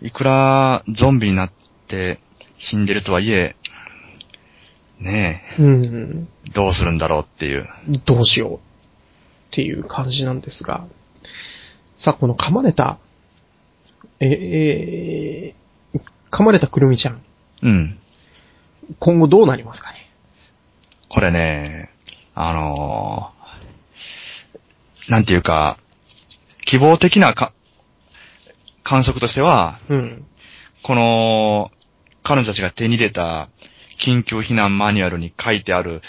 いくらゾンビになって死んでるとはいえ、ねうん、え、どうするんだろうっていう。どうしようっていう感じなんですが、さあ、この噛まれた、え、えー噛まれたくるみちゃん、うん。今後どうなりますかね？これね、あのーなんていうか、希望的なか、観測としては、うん。この、彼女たちが手に入れた緊急避難マニュアルに書いてある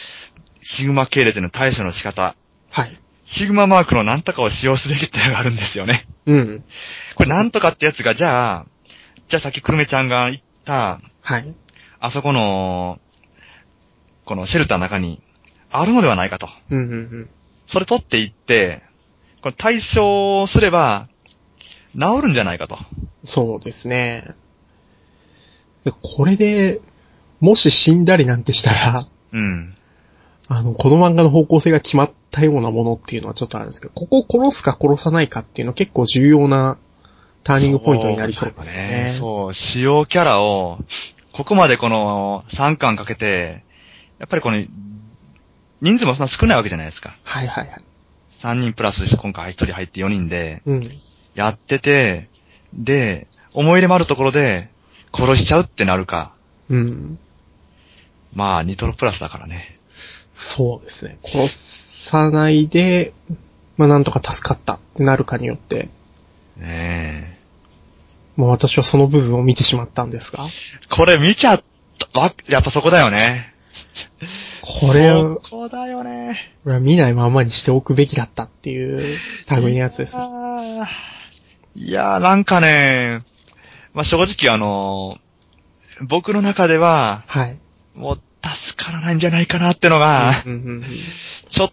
シグマ系列の対処の仕方、はい。シグママークのなんとかを使用すべきってのがあるんですよね。うん。これなんとかってやつが、じゃあ、じゃあさっきくるめちゃんが言った、はい。あそこの、このシェルターの中にあるのではないかと。うんうんうん。それ取っていって、これ対処すれば、治るんじゃないかと。そうですね。でこれで、もし死んだりなんてしたら、うん。あの、この漫画の方向性が決まったようなものっていうのはちょっとあるんですけど、ここを殺すか殺さないかっていうのは結構重要なターニングポイントになりそうですね。そう、主要キャラを、ここまでこの3巻かけて、やっぱりこの、人数もそんな少ないわけじゃないですか。はいはいはい。3人プラス今回1人入って4人で、うん。やってて、で、思い入れもあるところで、殺しちゃうってなるか。うん。まあ、ニトロプラスだからね。そうですね。殺さないで、まあなんとか助かったってなるかによって、ねまあ私はその部分を見てしまったんですが、え。これ見ちゃった、わ、やっぱそこだよね。これを、そこだよね。これは見ないままにしておくべきだったっていう類のやつですいやー、なんかね、まあ、正直あの、僕の中では、はい。もう助からないんじゃないかなってのが、ちょっ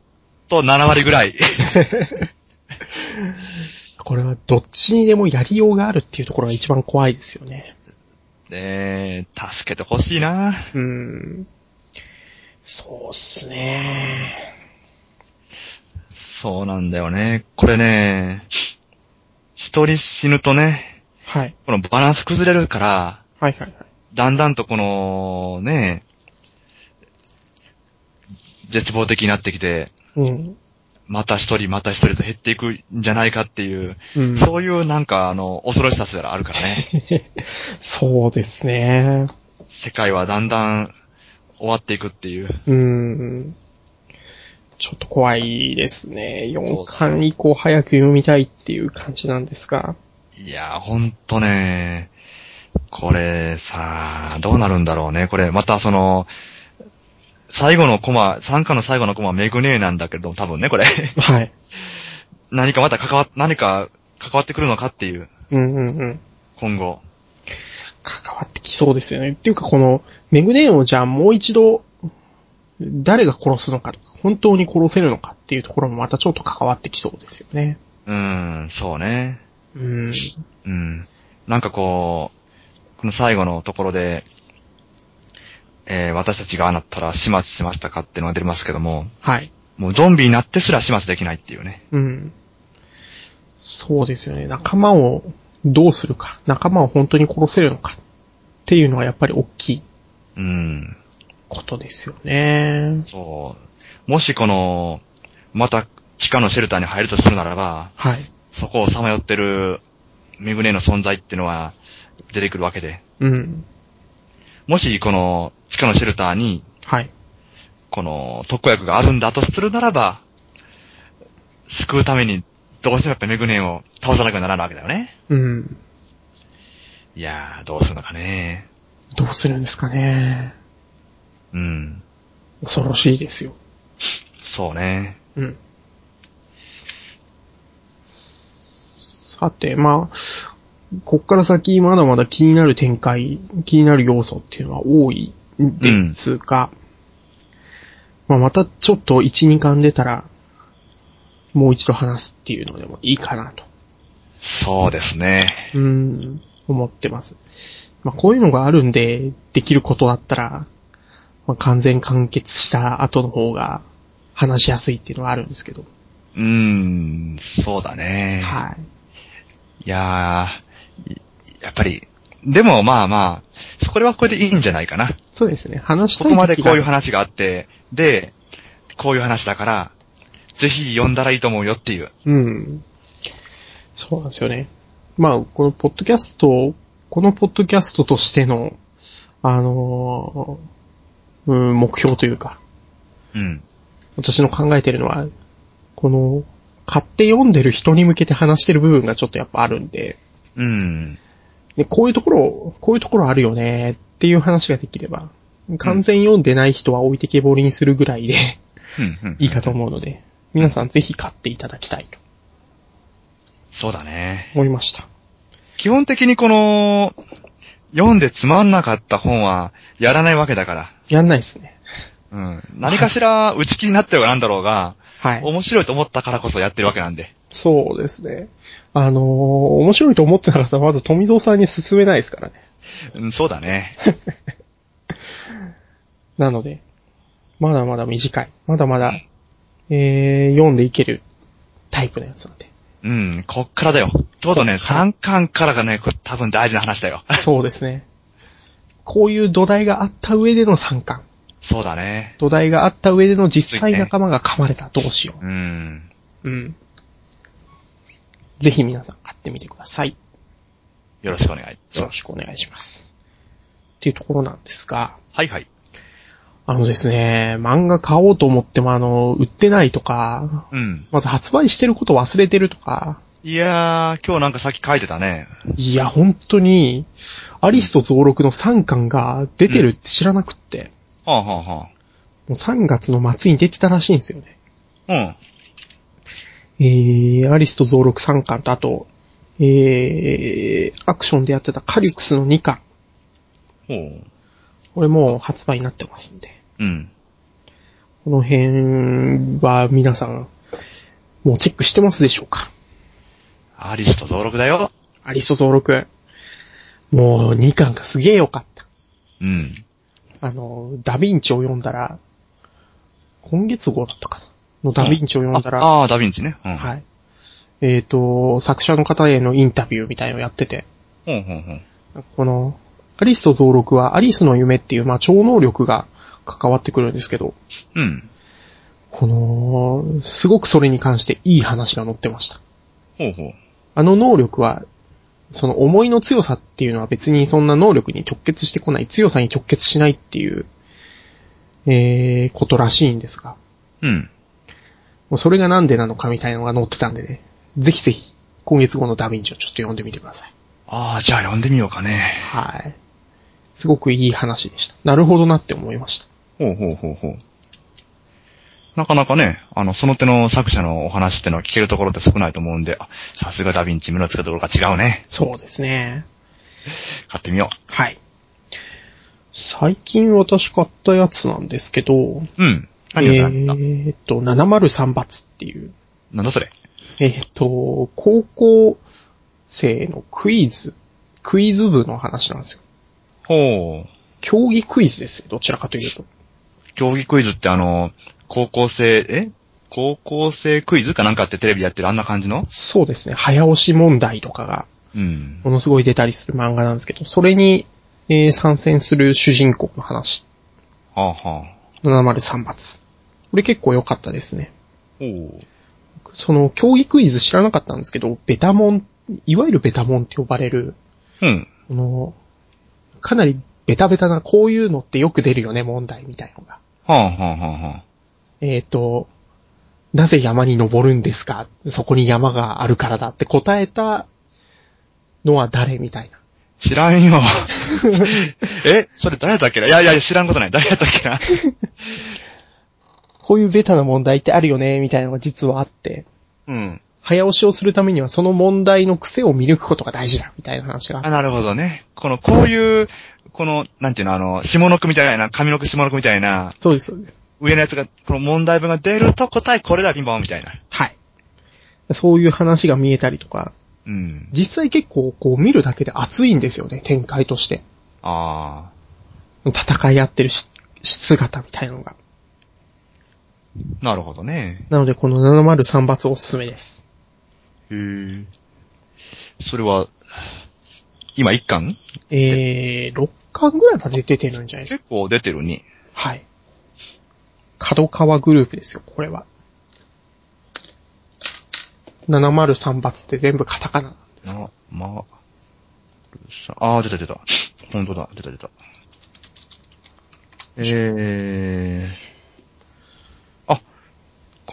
と7割ぐらい。[laughs] これはどっちにでもやりようがあるっていうところが一番怖いですよね。ねえ、助けてほしいな。うん。そうっすね。そうなんだよね。これね、一人死ぬとね、はい。このバランス崩れるから、はいはいはい。だんだんとこの、ね、絶望的になってきて、うん。また一人また一人と減っていくんじゃないかっていう、うん。そういうなんかあの、恐ろしさすらあるからね。[laughs] そうですね。世界はだんだん終わっていくっていう。うん。ちょっと怖いですね。そう4巻以降早く読みたいっていう感じなんですが。いやー、ほんとね、これさ、どうなるんだろうね。これ、またその、最後のコマ、参加の最後のコマメグネーなんだけど、多分ね、これ。はい。何かまた関わ、何か関わってくるのかっていう、うんうんうん。今後。関わってきそうですよね。っていうかこの、メグネーンをじゃあもう一度、誰が殺すのか、本当に殺せるのかっていうところもまたちょっと関わってきそうですよね。うーん、そうね。うん。うん。なんかこう、この最後のところで、えー私たちがああなったら始末しましたかっていうのが出ますけども、はい。もうゾンビになってすら始末できないっていうね。うん。そうですよね。仲間をどうするか。仲間を本当に殺せるのか。っていうのはやっぱり大きいうん。ことですよね。そう。もしこの、また地下のシェルターに入るとするならば、はい。そこをさまよってるメグネの存在っていうのは出てくるわけで、うん。もしこの地下のシェルターに、はい。この特効薬があるんだとするならば、救うためにどうしてもやっぱメグネを倒さなきゃならないわけだよね。うん。いやー、どうするのかね。どうするんですかね。うん。恐ろしいですよ。そうね。うん。さて、まあ、こっから先まだまだ気になる展開、気になる要素っていうのは多いんですが、まあまたちょっと1、2巻出たら、もう一度話すっていうのでもいいかなと、そうですね。うん、思ってます。まあこういうのがあるんで、できることだったら、まあ完全完結した後の方が話しやすいっていうのはあるんですけど、うーん、そうだね。はい。いややっぱり、でもまあまあ、これはこれでいいんじゃないかな。そうですね。話したここまでこういう話があって、で、こういう話だから、ぜひ読んだらいいと思うよっていう。うん。そうなんですよね。まあ、このポッドキャスト、このポッドキャストとしての、あのーうん、目標というか、うん。私の考えてるのは、この、買って読んでる人に向けて話してる部分がちょっとやっぱあるんで、うん。でこういうところ、こういうところあるよねっていう話ができれば、完全読んでない人は置いてけぼりにするぐらいでうん。うん。いいかと思うので、皆さんぜひ買っていただきたいとそうだね。思いました。基本的にこの、読んでつまんなかった本は、やらないわけだから。やんないですね。うん。何かしら打ち切りになってはなんだろうが、はい。面白いと思ったからこそやってるわけなんで。そうですね。あのー面白いと思ってなかったらまず富蔵さんに勧めないですからね。うん、そうだね。[laughs] なので、まだまだ短い。まだまだ、えー、読んでいけるタイプのやつなんで。うん、こっからだよ。ちょうどね、3巻からがね、これ多分大事な話だよ。[laughs] そうですね。こういう土台があった上での参観。そうだね。土台があった上での実際仲間が噛まれた。どうしようん。う。うん。ぜひ皆さん買ってみてください。よろしくお願いしよろます。しくお願いします。っていうところなんですが、はいはい。あのですね、漫画買おうと思ってもあの、売ってないとか、うん。まず発売してること忘れてるとか、いやー、今日なんかさっき書いてたね。いや、本当に、アリスと増録の3巻が出てるって知らなくって、はあはあはもう3月の末に出てたらしいんですよね。あ。うん。えー、アリスと増録3巻と、あと、えー、アクションでやってたカリュクスの2巻。ほう。これもう発売になってますんで。うん。この辺は皆さん、もうチェックしてますでしょうか？アリスと蔵六だよ。アリスと蔵六。もう2巻がすげえ良かった。うん。あの、ダヴィンチを読んだら、今月号だったかなのダヴィンチを読んだら、ああー、ダヴィンチね。うん。はい。えっ、と、作者の方へのインタビューみたいのをやってて、ほうほうほう。この、アリスと蔵六はアリスの夢っていう、まあ、超能力が関わってくるんですけど、うん。この、すごくそれに関していい話が載ってました。ほうほう。あの能力は、その思いの強さっていうのは別にそんな能力に直結してこない、強さに直結しないっていう、えー、ことらしいんですが、うん。もうそれがなんでなのかみたいなのが載ってたんでね、ぜひぜひ、今月号のダヴィンチをちょっと読んでみてください。ああ、じゃあ読んでみようかね。はい。すごくいい話でした。なるほどなって思いました。ほうほうほうほう。なかなかね、あの、その手の作者のお話ってのは聞けるところって少ないと思うんで、あさすがダヴィンチ目の付けどころが違うね。そうですね。買ってみよはい。最近私買ったやつなんですけど、う。うん。え何が何だ、ーっと、703罰っていう、なんだそれ？えーっと、高校生のクイズ、クイズ部の話なんですよ。ほう。競技クイズですよ、どちらかというと。競技クイズってあの、高校生、え？高校生クイズかなんかってテレビでやってるあんな感じの？そうですね、早押し問題とかが、うん。ものすごい出たりする漫画なんですけど、それに、えー参戦する主人公の話。はあはあ。703罰。これ結構良かったですね。その、競技クイズ知らなかったんですけど、ベタモン、いわゆるベタモンって呼ばれる、うん。この、かなりベタベタな、こういうのってよく出るよね、問題みたいのが。はあはあはあはあ。えっ、と、なぜ山に登るんですか？そこに山があるからだって答えたのは誰みたいな。知らんよ。[laughs] えそれ誰やっけな？いやいや、知らんことない。誰やったっけな？こういうベタな問題ってあるよね、みたいなのが実はあって、うん。早押しをするためにはその問題の癖を見抜くことが大事だ、みたいな話があなるほどね。この、こういう、この、なんていうの、あの、下の句みたいな、上の句下の句みたいな、そうです、そうです。上のやつが、この問題文が出ると答えこれだ、ピンポンみたいな。はい。そういう話が見えたりとか、うん。実際結構こう見るだけで熱いんですよね、展開として。あ戦い合ってるし姿みたいなのが。ー。なるほどね。なのでこの703罰おすすめです。へー。それは、今1巻？えー、6巻ぐらいまで出てるんじゃないですか？結構出てるに。はい。角川グループですよ、これは。703罰って全部カタカナなんです。な、ま、るさ、あー、出た出た。本当だ、出た出た。えー。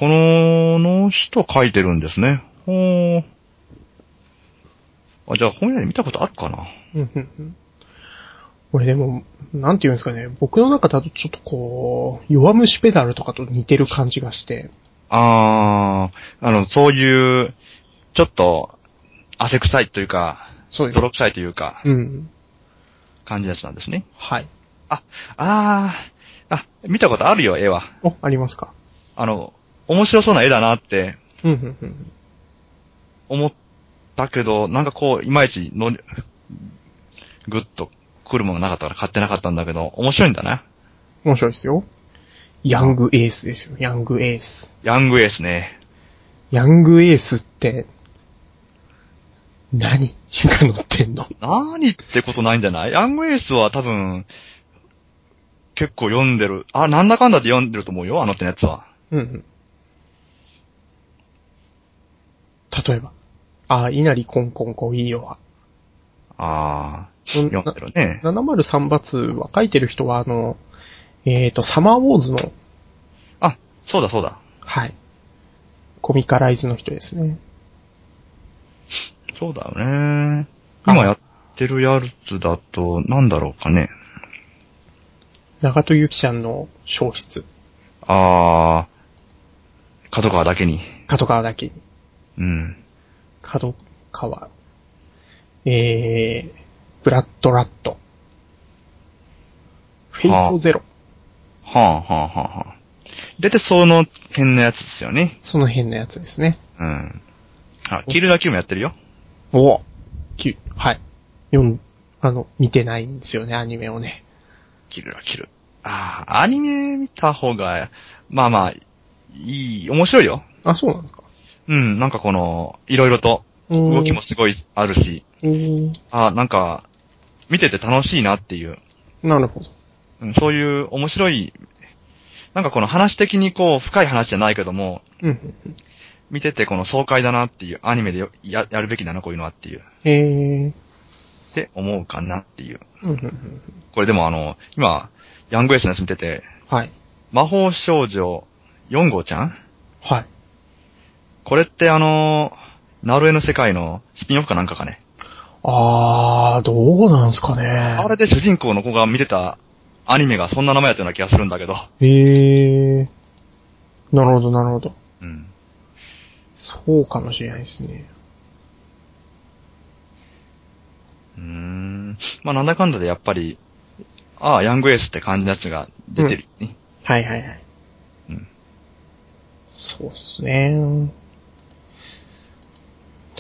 あ、この、の人書いてるんですね。ほー。あ、じゃあ本屋で見たことあるかな？うんうんうんこれでも、なんて言うんですかね、僕の中だとちょっとこう、弱虫ペダルとかと似てる感じがして、あー、あの、そういう、ちょっと、汗臭いというか、そうです泥臭いというか、うん。感じのやつなんですね。はい。あー、あ、見たことあるよ、絵は。お、ありますか？あの、面白そうな絵だなって。思ったけど、なんかこう、いまいちの、ぐっと来るものがなかったから買ってなかったんだけど、面白いんだな。面白いですよ。ヤングエースですよ、ヤングエース。ヤングエースね。ヤングエースって、何？が乗ってんの？何ってことないんじゃない？ヤングエースは多分、結構読んでる。あ、なんだかんだで読んでると思うよ、あの手のやつは。うんうん。例えば。あ、稲荷コンコンコいいよ。あー、うん読んでるね。703バツは書いてる人はあの、えっ、と、サマーウォーズの、あ、そうだそうだ。はい。コミカライズの人ですね。そうだよね。今やってるやつだと、なんだろうかね。長戸ゆきちゃんの消失。あー、角川だけに。角川だけに。うん。角川。えー、ブラッドラッド。フェイトゼロ。はあ、はあ、はあ、はあ。だいたいその辺のやつですよね。その辺のやつですね。うん。あ、キルダキューもやってるよ。おきはい。読ん、あの、見てないんですよね、アニメをね。キルだ、キル。ああ、アニメ見た方が、まあまあ、いい、面白いよ。あ、そうなんですか。うん、なんかこの、いろいろと、動動きもすごいあるし、うん。あなんか、見てて楽しいなっていう、なるほど。うんそういう面白い、なんかこの話的にこう、深い話じゃないけども。見ててこの爽快だなっていう、アニメでよややるべきだな、こういうのはっていう、へー。って思うかなっていう。これでもあの、今、ヤングエースのやつ見てて、はい。魔法少女4号ちゃん？はい。これってあの、ナルエの世界のスピンオフかなんかかね？あー、どうなんすかね。あれで主人公の子が見てたアニメがそんな名前やったような気がするんだけど。へー。なるほど、なるほど。うん。そうかもしれないですね。うーん。まあなんだかんだでやっぱり、ああ、ヤングエースって感じのやつが出てるよね。はいはいはい。うん。そうっすね。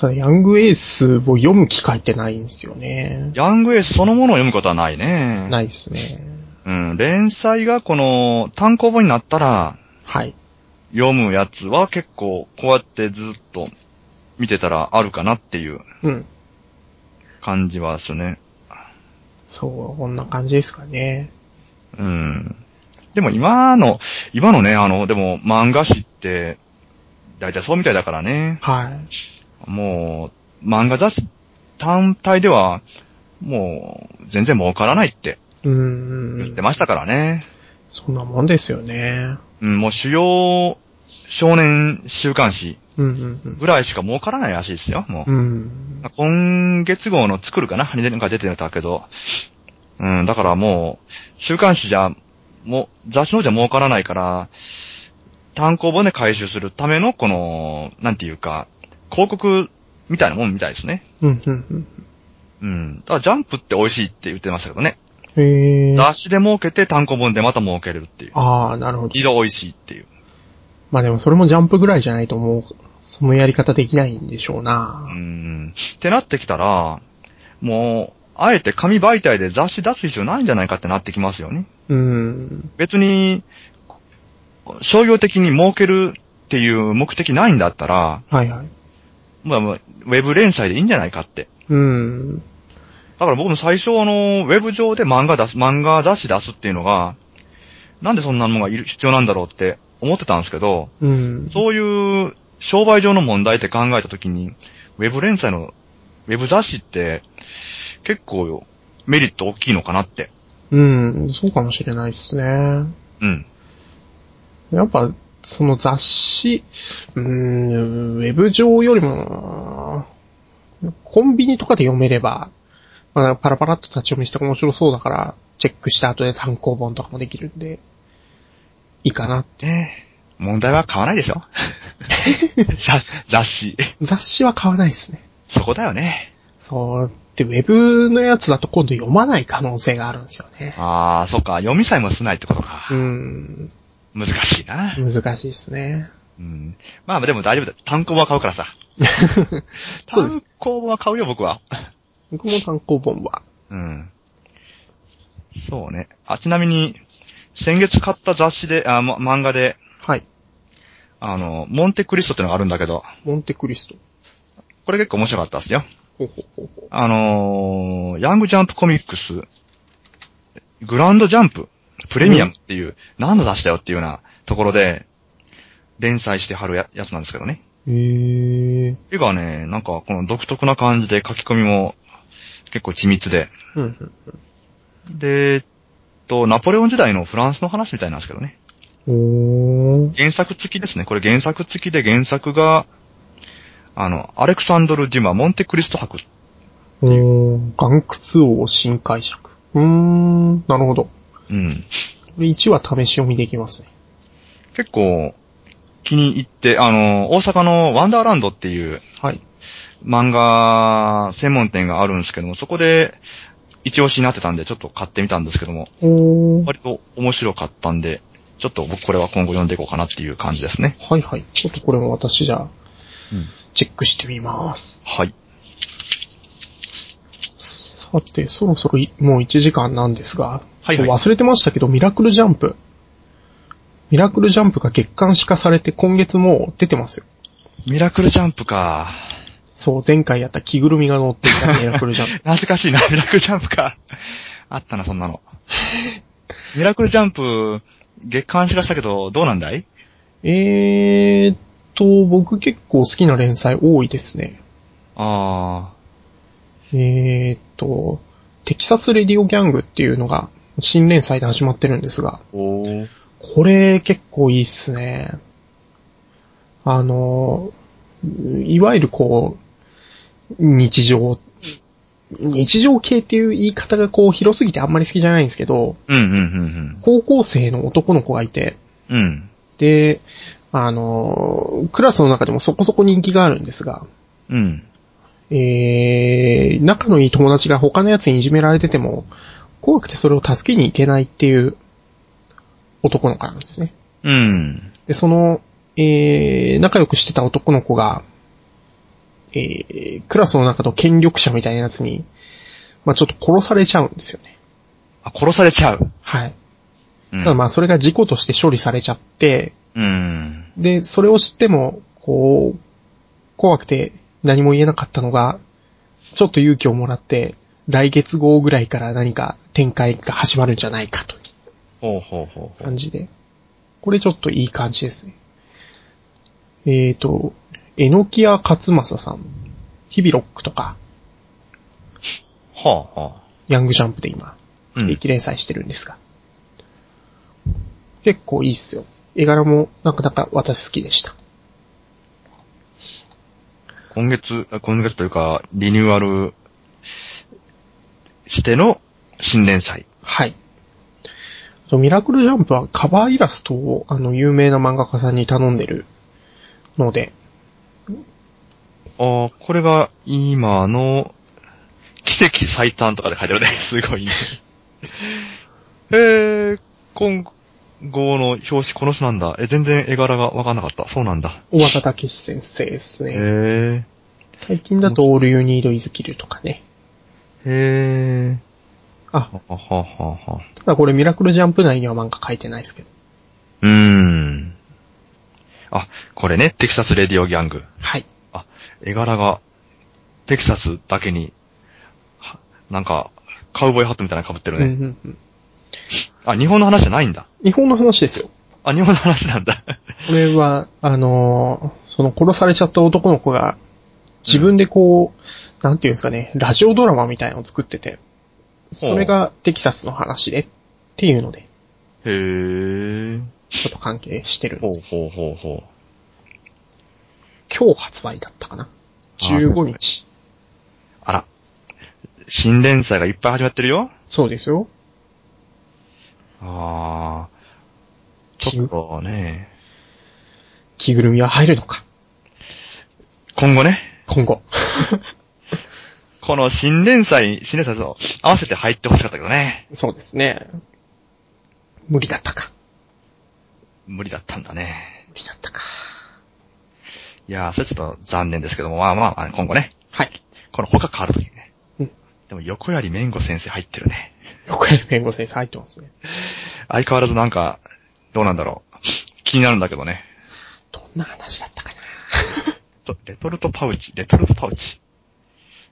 ただ、ヤングエースを読む機会ってないんですよね。ヤングエースそのものを読むことはないね。ないっすね。うん。連載がこの単行本になったらはい。読むやつは結構こうやってずっと見てたらあるかなっていううん。感じはするね。そう、こんな感じですかね。うん。でも今の、今のね、あの、でも漫画誌って、だいたいそうみたいだからね。はい。もう、漫画雑誌単体では、もう、全然儲からないって言って。ましたからね。そんなもんですよね。うん、もう主要少年週刊誌ぐらいしか儲からないらしいですよ、もう。うん。うん。今月号の作るかな？になんか出てたけど。うん、だからもう、週刊誌じゃ、もう、雑誌の方じゃ儲からないから、単行本で回収するための、この、なんていうか、広告みたいなもんみたいですね。うんうんうん。うん。だからジャンプって美味しいって言ってましたけどね。へー。雑誌で儲けて単行本でまた儲けれるっていう。あー、なるほど。二度美味しいっていう。まあでもそれもジャンプぐらいじゃないともう、そのやり方できないんでしょうなう。ん。ってなってきたら、もう、あえて紙媒体で雑誌出す必要ないんじゃないかってなってきますよね。うん。別に、商業的に儲けるっていう目的ないんだったら、はいはい。まあ、まあウェブ連載でいいんじゃないかって。うん。だから僕も最初あの、ウェブ上で漫画出す、漫画雑誌出すっていうのが、なんでそんなのがいる必要なんだろうって思ってたんですけど、うん。そういう商売上の問題って考えたときに、ウェブ連載の、ウェブ雑誌って結構メリット大きいのかなって。うん。そうかもしれないですね。うん。やっぱ、その雑誌、うーん、ウェブ上よりも、コンビニとかで読めれば、まあ、パラパラっと立ち読みして面白そうだから、チェックした後で単行本とかもできるんで、いいかな。ねえ問題は買わないでしょ？[laughs] 雑雑誌。雑誌は買わないですね。そこだよね。そう、で、ウェブのやつだと今度読まない可能性があるんですよね。あー、そっか、読みさえもしないってことか。うん。難しいな。難しいですね。うん。まあでも大丈夫だ。単行本は買うからさ。[laughs] そうです単行本は買うよ、僕は。僕も単行本は。うん。そうね。あ、ちなみに、先月買った雑誌で、あ、ま、漫画で、はい。あの、モンテクリストってのがあるんだけど、モンテクリスト。これ結構面白かったですよ。ほうほうほうほう。あのー、ヤングジャンプコミックス、グランドジャンプ、プレミアムっていう、何の雑誌だよっていうようなところで、連載してはるややつなんですけどね。へー。絵がね、なんかこの独特な感じで書き込みも結構緻密で、うんうんで、えっと、ナポレオン時代のフランスの話みたいなんですけどね。原作付きですね。これ原作付きで原作が、あの、アレクサンドル・デュマ・モンテクリスト博。おー。岩窟王新解釈。うーん。なるほど。うん。これ1話試し読みできますね。結構気に入って、あの、大阪のワンダーランドっていうはい。漫画専門店があるんですけども、そこで一押しになってたんで、ちょっと買ってみたんですけども。割と面白かったんで、ちょっと僕これは今後読んでいこうかなっていう感じですね。はいはい。ちょっとこれも私じゃあ、うん。チェックしてみます。はい。さて、そろそろいもう1時間なんですが、はいはい忘れてましたけど、ミラクルジャンプ。ミラクルジャンプが月刊誌化されて今月もう出てますよ。ミラクルジャンプか。そう、前回やった着ぐるみが乗っていたミラクルジャンプ。[laughs] 懐かしいな、ミラクルジャンプか。あったな、そんなの。ミラクルジャンプ、月刊誌化したけど、どうなんだい？えーっと、僕結構好きな連載多いですね。あえーっと、テキサスレディオギャングっていうのが新連載で始まってるんですが。これ結構いいっすね。あの、いわゆるこう、日常、日常系っていう言い方がこう広すぎてあんまり好きじゃないんですけど、うん、うん、うん、高校生の男の子がいて、うん。うん。で、あの、クラスの中でもそこそこ人気があるんですが、うん。えー、仲のいい友達が他の奴にいじめられてても、怖くてそれを助けに行けないっていう男の子なんですね。うん。で、その、えー、仲良くしてた男の子が、えー、クラスの中の権力者みたいなやつに、まあちょっと殺されちゃうんですよね。あ、殺されちゃう？はい。うんただまあそれが事故として処理されちゃって、うん。で、それを知っても、こう、怖くて何も言えなかったのが、ちょっと勇気をもらって、来月号ぐらいから何か展開が始まるんじゃないかとほうほうほう。感じで。これちょっといい感じですね。えーと、えのきや勝正さん、日々ロックとか、はあ、はあ。ヤングジャンプで今、うん定期連載してるんですが。結構いいっすよ。絵柄もなかなか私好きでした。今月、あ今月というか、リニューアルしての新連載。はい。ミラクルジャンプはカバーイラストをあの有名な漫画家さんに頼んでるので、ああ、これが今の奇跡最短とかで書いてあるね。[laughs] すごいね。えー、今後の表紙この人なんだ。え、全然絵柄がわかんなかった。そうなんだ。小畑武史先生ですへね。ー。最近だと All You Need Is Kill とかね。へー。あ、はははは。ただこれミラクルジャンプ内には漫画書いてないですけど。うーん。あ、これね、テキサスレディオギャング。はい。あ、絵柄が、テキサスだけに、はなんか、カウボーイハットみたいなの被ってるうんうね。んうん。あ、日本の話じゃないんだ。日本の話ですよ。あ、日本の話なんだ。これは、あのーその殺されちゃった男の子が、自分でこう、なんていうんですかね、ラジオドラマみたいなのを作ってて、それがテキサスの話で、っていうので、へー。ちょっと関係してる。ほうほうほうほ今日発売だったかな？15日。う。あら。新連載がいっぱい始まってるよ。そうですよ。あー。ちょっとね。着ぐるみは入るのか？今後ね。今後。この新連載、新連載と合わせて入ってほしかったけどね。そうですね。無理だったか。無理だったんだね。無理だったか。いやー、それちょっと残念ですけども、まあまあ、今後ね。はい。この他変わるときにね。うんでも横槍めんご先生入ってるね。横山弁護士先生入ってますね。相変わらずなんか、どうなんだろう。気になるんだけどね。どんな話だったかな。とレトルトパウチ、レトルトパウチ。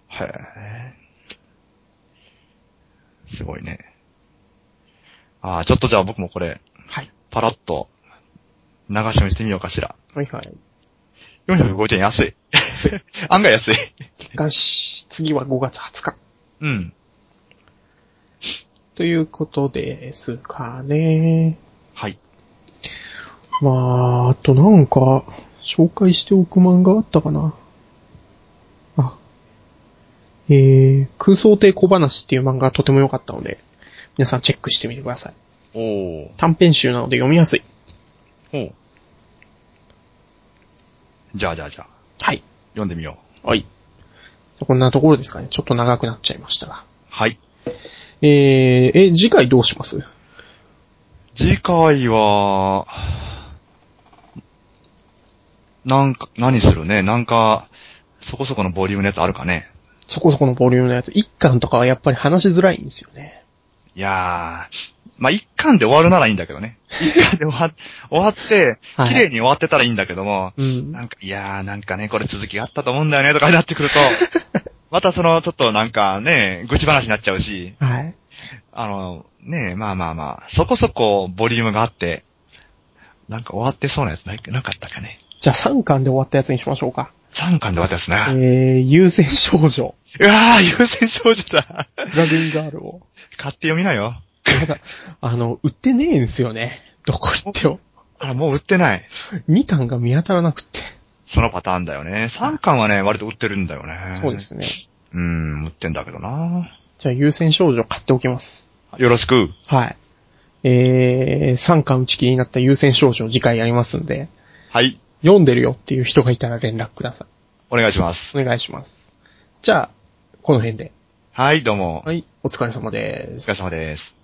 へえ。すごいね。ああ、ちょっとじゃあ僕もこれ、はい。パラッと、流し読みしてみようかしら。はいはい。450円安い。[laughs] 案外安い。月刊誌、次は5月20日。うん。ということですかね。はい。まあ、あとなんか、紹介しておく漫画あったかな？あ。えー、空想帝小話っていう漫画がとても良かったので、皆さんチェックしてみてください。おー。短編集なので読みやすい。ほう。じゃあじゃあじゃあ、はい。読んでみよう。はい。こんなところですかね。ちょっと長くなっちゃいましたが。はい。えー、え、次回どうします？次回は、なんか、何するね？なんか、そこそこのボリュームのやつあるかね？そこそこのボリュームのやつ。一巻とかはやっぱり話しづらいんですよね。いやー、まあ、一巻で終わるならいいんだけどね。[laughs] 一巻で終わ終わって、はい綺麗に終わってたらいいんだけども、うん。なんか、いやー、なんかね、これ続きがあったと思うんだよね、とかになってくると、[laughs] またその、ちょっとなんかね、愚痴話になっちゃうし、はい。あの、ねまあまあまあ、そこそこボリュームがあって、なんか終わってそうなやつななかったかね？じゃあ3巻で終わったやつにしましょうか。3巻で終わったやつえね。ー、優先少女。うわー、優先少女だ。ラグンガールを。買って読みなよ。ただ、あの、売ってねえんすよね。どこ行っても。あら、もう売ってない。2巻が見当たらなくって。そのパターンだよね。3巻はね、割と売ってるんだよね。そうで。すね。うん、売ってんだけどな。じゃあ優先少女買っておきます。よろしく。はい。えー、3巻打ち切りになった優先少女次回やりますんで、はい。読んでるよっていう人がいたら連絡ください。お願いします。お願いします。じゃあ、この辺で。はい、どうも。はい、お疲れ様ですお疲。れ様です。